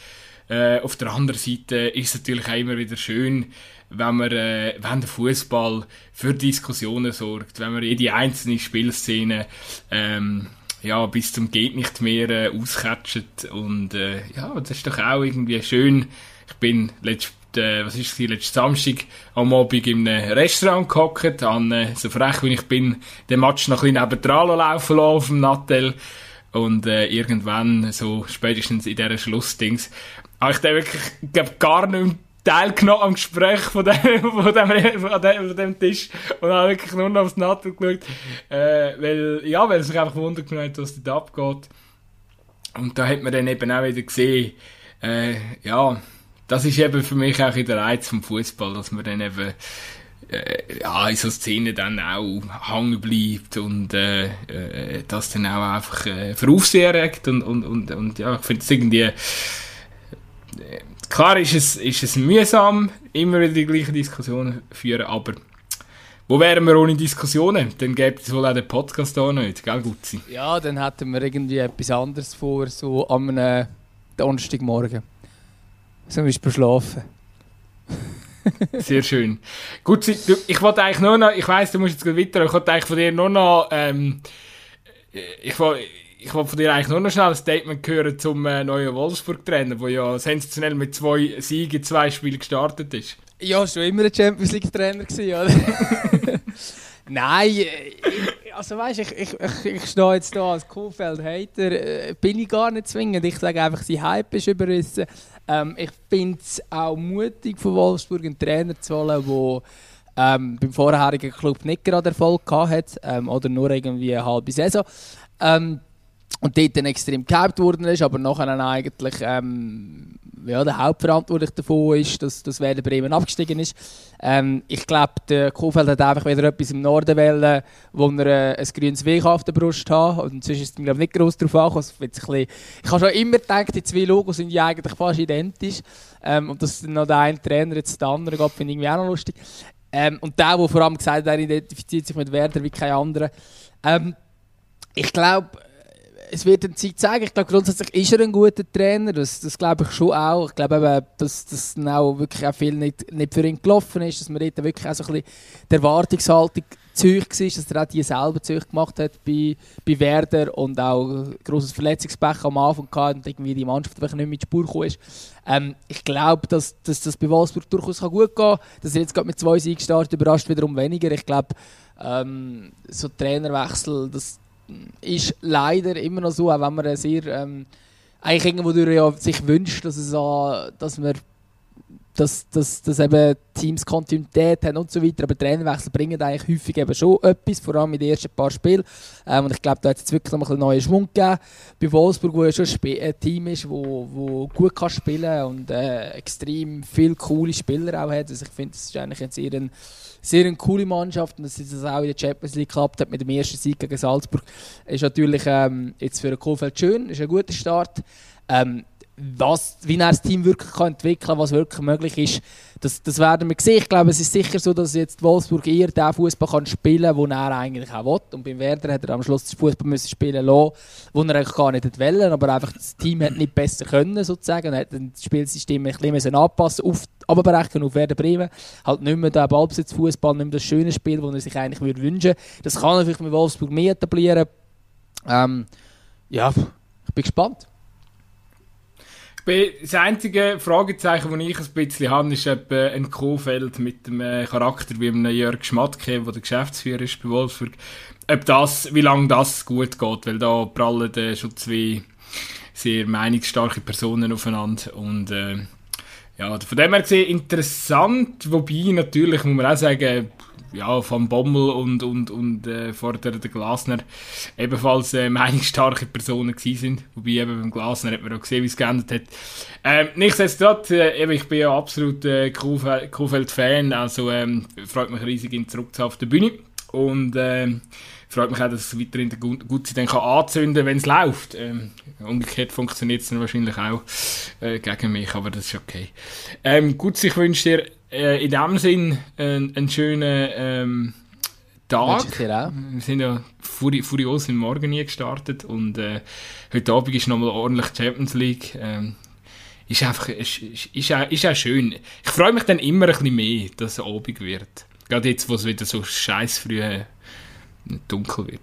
Äh, auf der anderen Seite ist es natürlich auch immer wieder schön, wenn man, äh, wenn der Fußball für Diskussionen sorgt, wenn man jede einzelne Spielszene ähm, ja, bis zum geht nicht mehr äh, auskatschet. Und äh, ja, das ist doch auch irgendwie schön. Ich bin letzt, äh, was ist es, letzten Samstag am Abend in einem Restaurant gehockt, an, äh, so frech wie ich bin, den Match noch ein bisschen nebendran laufen lassen auf dem Nattel. Und äh, irgendwann, so spätestens in dieser Schlussdings, habe ich dann wirklich, gar nicht teilgenommen am Gespräch von dem, [laughs] von dem, von dem, von dem Tisch und habe wirklich nur noch aufs Nattel geschaut, äh, weil, ja, weil es mich einfach wundert hat, was da abgeht. Und da hat man dann eben auch wieder gesehen, äh, ja, das ist eben für mich auch der Reiz vom Fußball, dass man dann eben äh, ja, in so Szenen dann auch hängen bleibt und äh, äh, das dann auch einfach äh, für Aufsehen erregt und, und, und, und ja, ich finde es irgendwie äh, klar ist es, ist es mühsam, immer wieder die gleichen Diskussionen führen, aber wo wären wir ohne Diskussionen? Dann gäbe es wohl auch den Podcast hier nicht, gell Gutzi? Ja, dann hätten wir irgendwie etwas anderes vor, so am einem Donnerstagmorgen. Zum Beispiel schlafen. [laughs] Sehr schön. Gut, ich wollte eigentlich nur noch, ich weiss, du musst jetzt weiter, ich wollte eigentlich von dir nur noch, ähm, ich wollte, ich wollte von dir eigentlich nur noch schnell ein Statement hören zum äh, neuen Wolfsburg-Trainer, der ja sensationell mit zwei Siegen, zwei Spielen gestartet ist. Ja, schon immer ein Champions League-Trainer oder? [laughs] Nein, äh, also weißt ich, ich, ich, ich stehe jetzt hier als Kuhfeld-Hater, äh, bin ich gar nicht zwingend. Ich sage einfach, sein Hype ist überrissen. Ähm, ich finde es auch mutig von Wolfsburg einen Trainer zu holen, der ähm, beim vorherigen Club nicht gerade Erfolg hatte ähm, oder nur irgendwie eine halbe Saison. Ähm, und dort dann extrem gehypt worden ist, aber nachher dann eigentlich ähm, ja, der Hauptverantwortliche davon ist, dass, dass Werder Bremen abgestiegen ist. Ähm, ich glaube, der Kofeld hat einfach wieder etwas im Norden wählen, wo er äh, ein grünes W auf der Brust hat. Und sonst ist es glaube nicht groß darauf angekommen. Ich habe schon immer gedacht, die zwei Logos sind ja eigentlich fast identisch. Ähm, und dass noch der eine Trainer jetzt der andere geht, finde ich irgendwie auch noch lustig. Ähm, und der, der vor allem gesagt hat, er identifiziert sich mit Werder wie kein anderer. Ähm, ich glaube, es wird eine Zeit zeigen. Ich glaube, grundsätzlich ist er ein guter Trainer. Das, das glaube ich schon auch. Ich glaube eben, dass das auch wirklich auch viel nicht, nicht für ihn gelaufen ist, dass man dort wirklich auch so ein bisschen die Erwartungshaltung Zeug war, dass er auch die selber Zeug gemacht hat bei, bei Werder und auch ein grosses Verletzungspech am Anfang hatte und irgendwie die Mannschaft nicht die Spur gekommen ist. Ähm, ich glaube, dass, dass das bei Wolfsburg durchaus gut gehen kann. Dass er jetzt gerade mit zwei Siegen startet, überrascht wiederum weniger. Ich glaube, ähm, so Trainerwechsel, das ist leider immer noch so, auch wenn man sehr... Ähm, eigentlich irgendwo ja sich wünscht, dass, es, äh, dass man dass, dass, dass eben Teams Kontinuität haben und so weiter. Aber Trainerwechsel bringen eigentlich häufig eben schon etwas, vor allem in den ersten paar Spielen. Ähm, und ich glaube, da hat es jetzt wirklich noch ein neuen Schwung gegeben. Bei Wolfsburg, wo ja schon ein Team ist, wo, wo gut kann spielen und äh, extrem viele coole Spieler auch hat. Also ich finde, das ist eigentlich eine sehr, eine, sehr eine coole Mannschaft und dass es auch in der Champions League geklappt hat mit dem ersten Sieg gegen Salzburg, ist natürlich ähm, jetzt für den Kohlfeld schön, ist ein guter Start. Ähm, was, wie er das Team wirklich kann entwickeln kann, was wirklich möglich ist, das, das werden wir sehen. Ich glaube, es ist sicher so, dass jetzt Wolfsburg eher den Fußball kann spielen kann, den er eigentlich auch will. Und beim Werder hat er am Schluss den Fußball müssen spielen lassen, wo er eigentlich gar nicht wollte, aber einfach das Team hat nicht besser können, sozusagen. Er hat das Spielsystem ein bisschen anpassen auf Abbrechen auf Werder Bremen. Halt nicht mehr der Ballbesitzfußball, nicht mehr das schöne Spiel, das er sich eigentlich würde wünschen Das kann er vielleicht mit Wolfsburg mehr etablieren. Ähm, ja, ich bin gespannt das einzige Fragezeichen, das ich ein bisschen habe, ist ob ein Kofeld mit dem äh, Charakter wie einem Jörg Schmatke, der der Geschäftsführer ist bei Wolfsburg, ob das, wie lange das gut geht, weil da prallen äh, schon zwei sehr meinungsstarke Personen aufeinander und äh, ja, von dem her gesehen interessant, wobei natürlich muss man auch sagen, ja, von Bommel und, und, und äh, vorher der Glasner ebenfalls äh, meinungsstarke Personen gewesen sind. Wobei eben beim Glasner hat man auch gesehen, wie es geändert hat. Ähm, nichtsdestotrotz, äh, eben, ich bin ja absolut äh, Kuhfeld-Fan, also ähm, freut mich riesig, ihn zurück auf der Bühne. Und äh, freut mich auch, dass es weiterhin gut, gut dann kann anzünden wenn es läuft. Ähm, umgekehrt funktioniert es dann wahrscheinlich auch äh, gegen mich, aber das ist okay. Ähm, gut, ich wünsche dir äh, in dem Sinn einen, einen schönen ähm, Tag. Wir sind ja furi furios im Morgen hier gestartet und äh, heute Abend ist nochmal ordentlich Champions League. Ähm, ist einfach ist, ist, ist, auch, ist auch schön. Ich freue mich dann immer ein bisschen mehr, dass es Abend wird. Gerade jetzt, wo es wieder so scheiß früh äh, dunkel wird.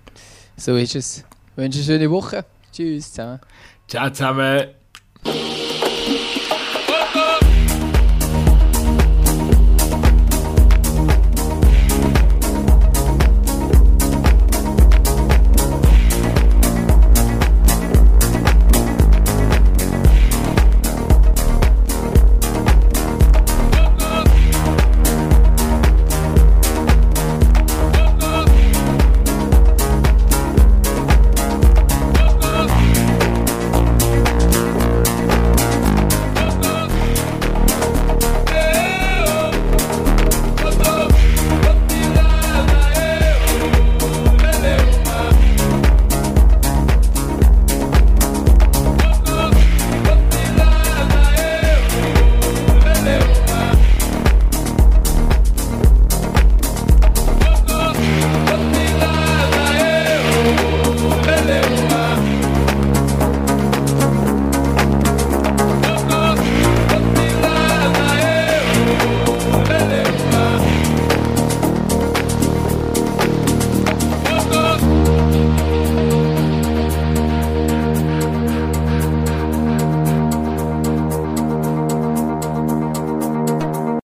So ist es. Ich wünsche eine schöne Woche. Tschüss zusammen. Ciao zusammen.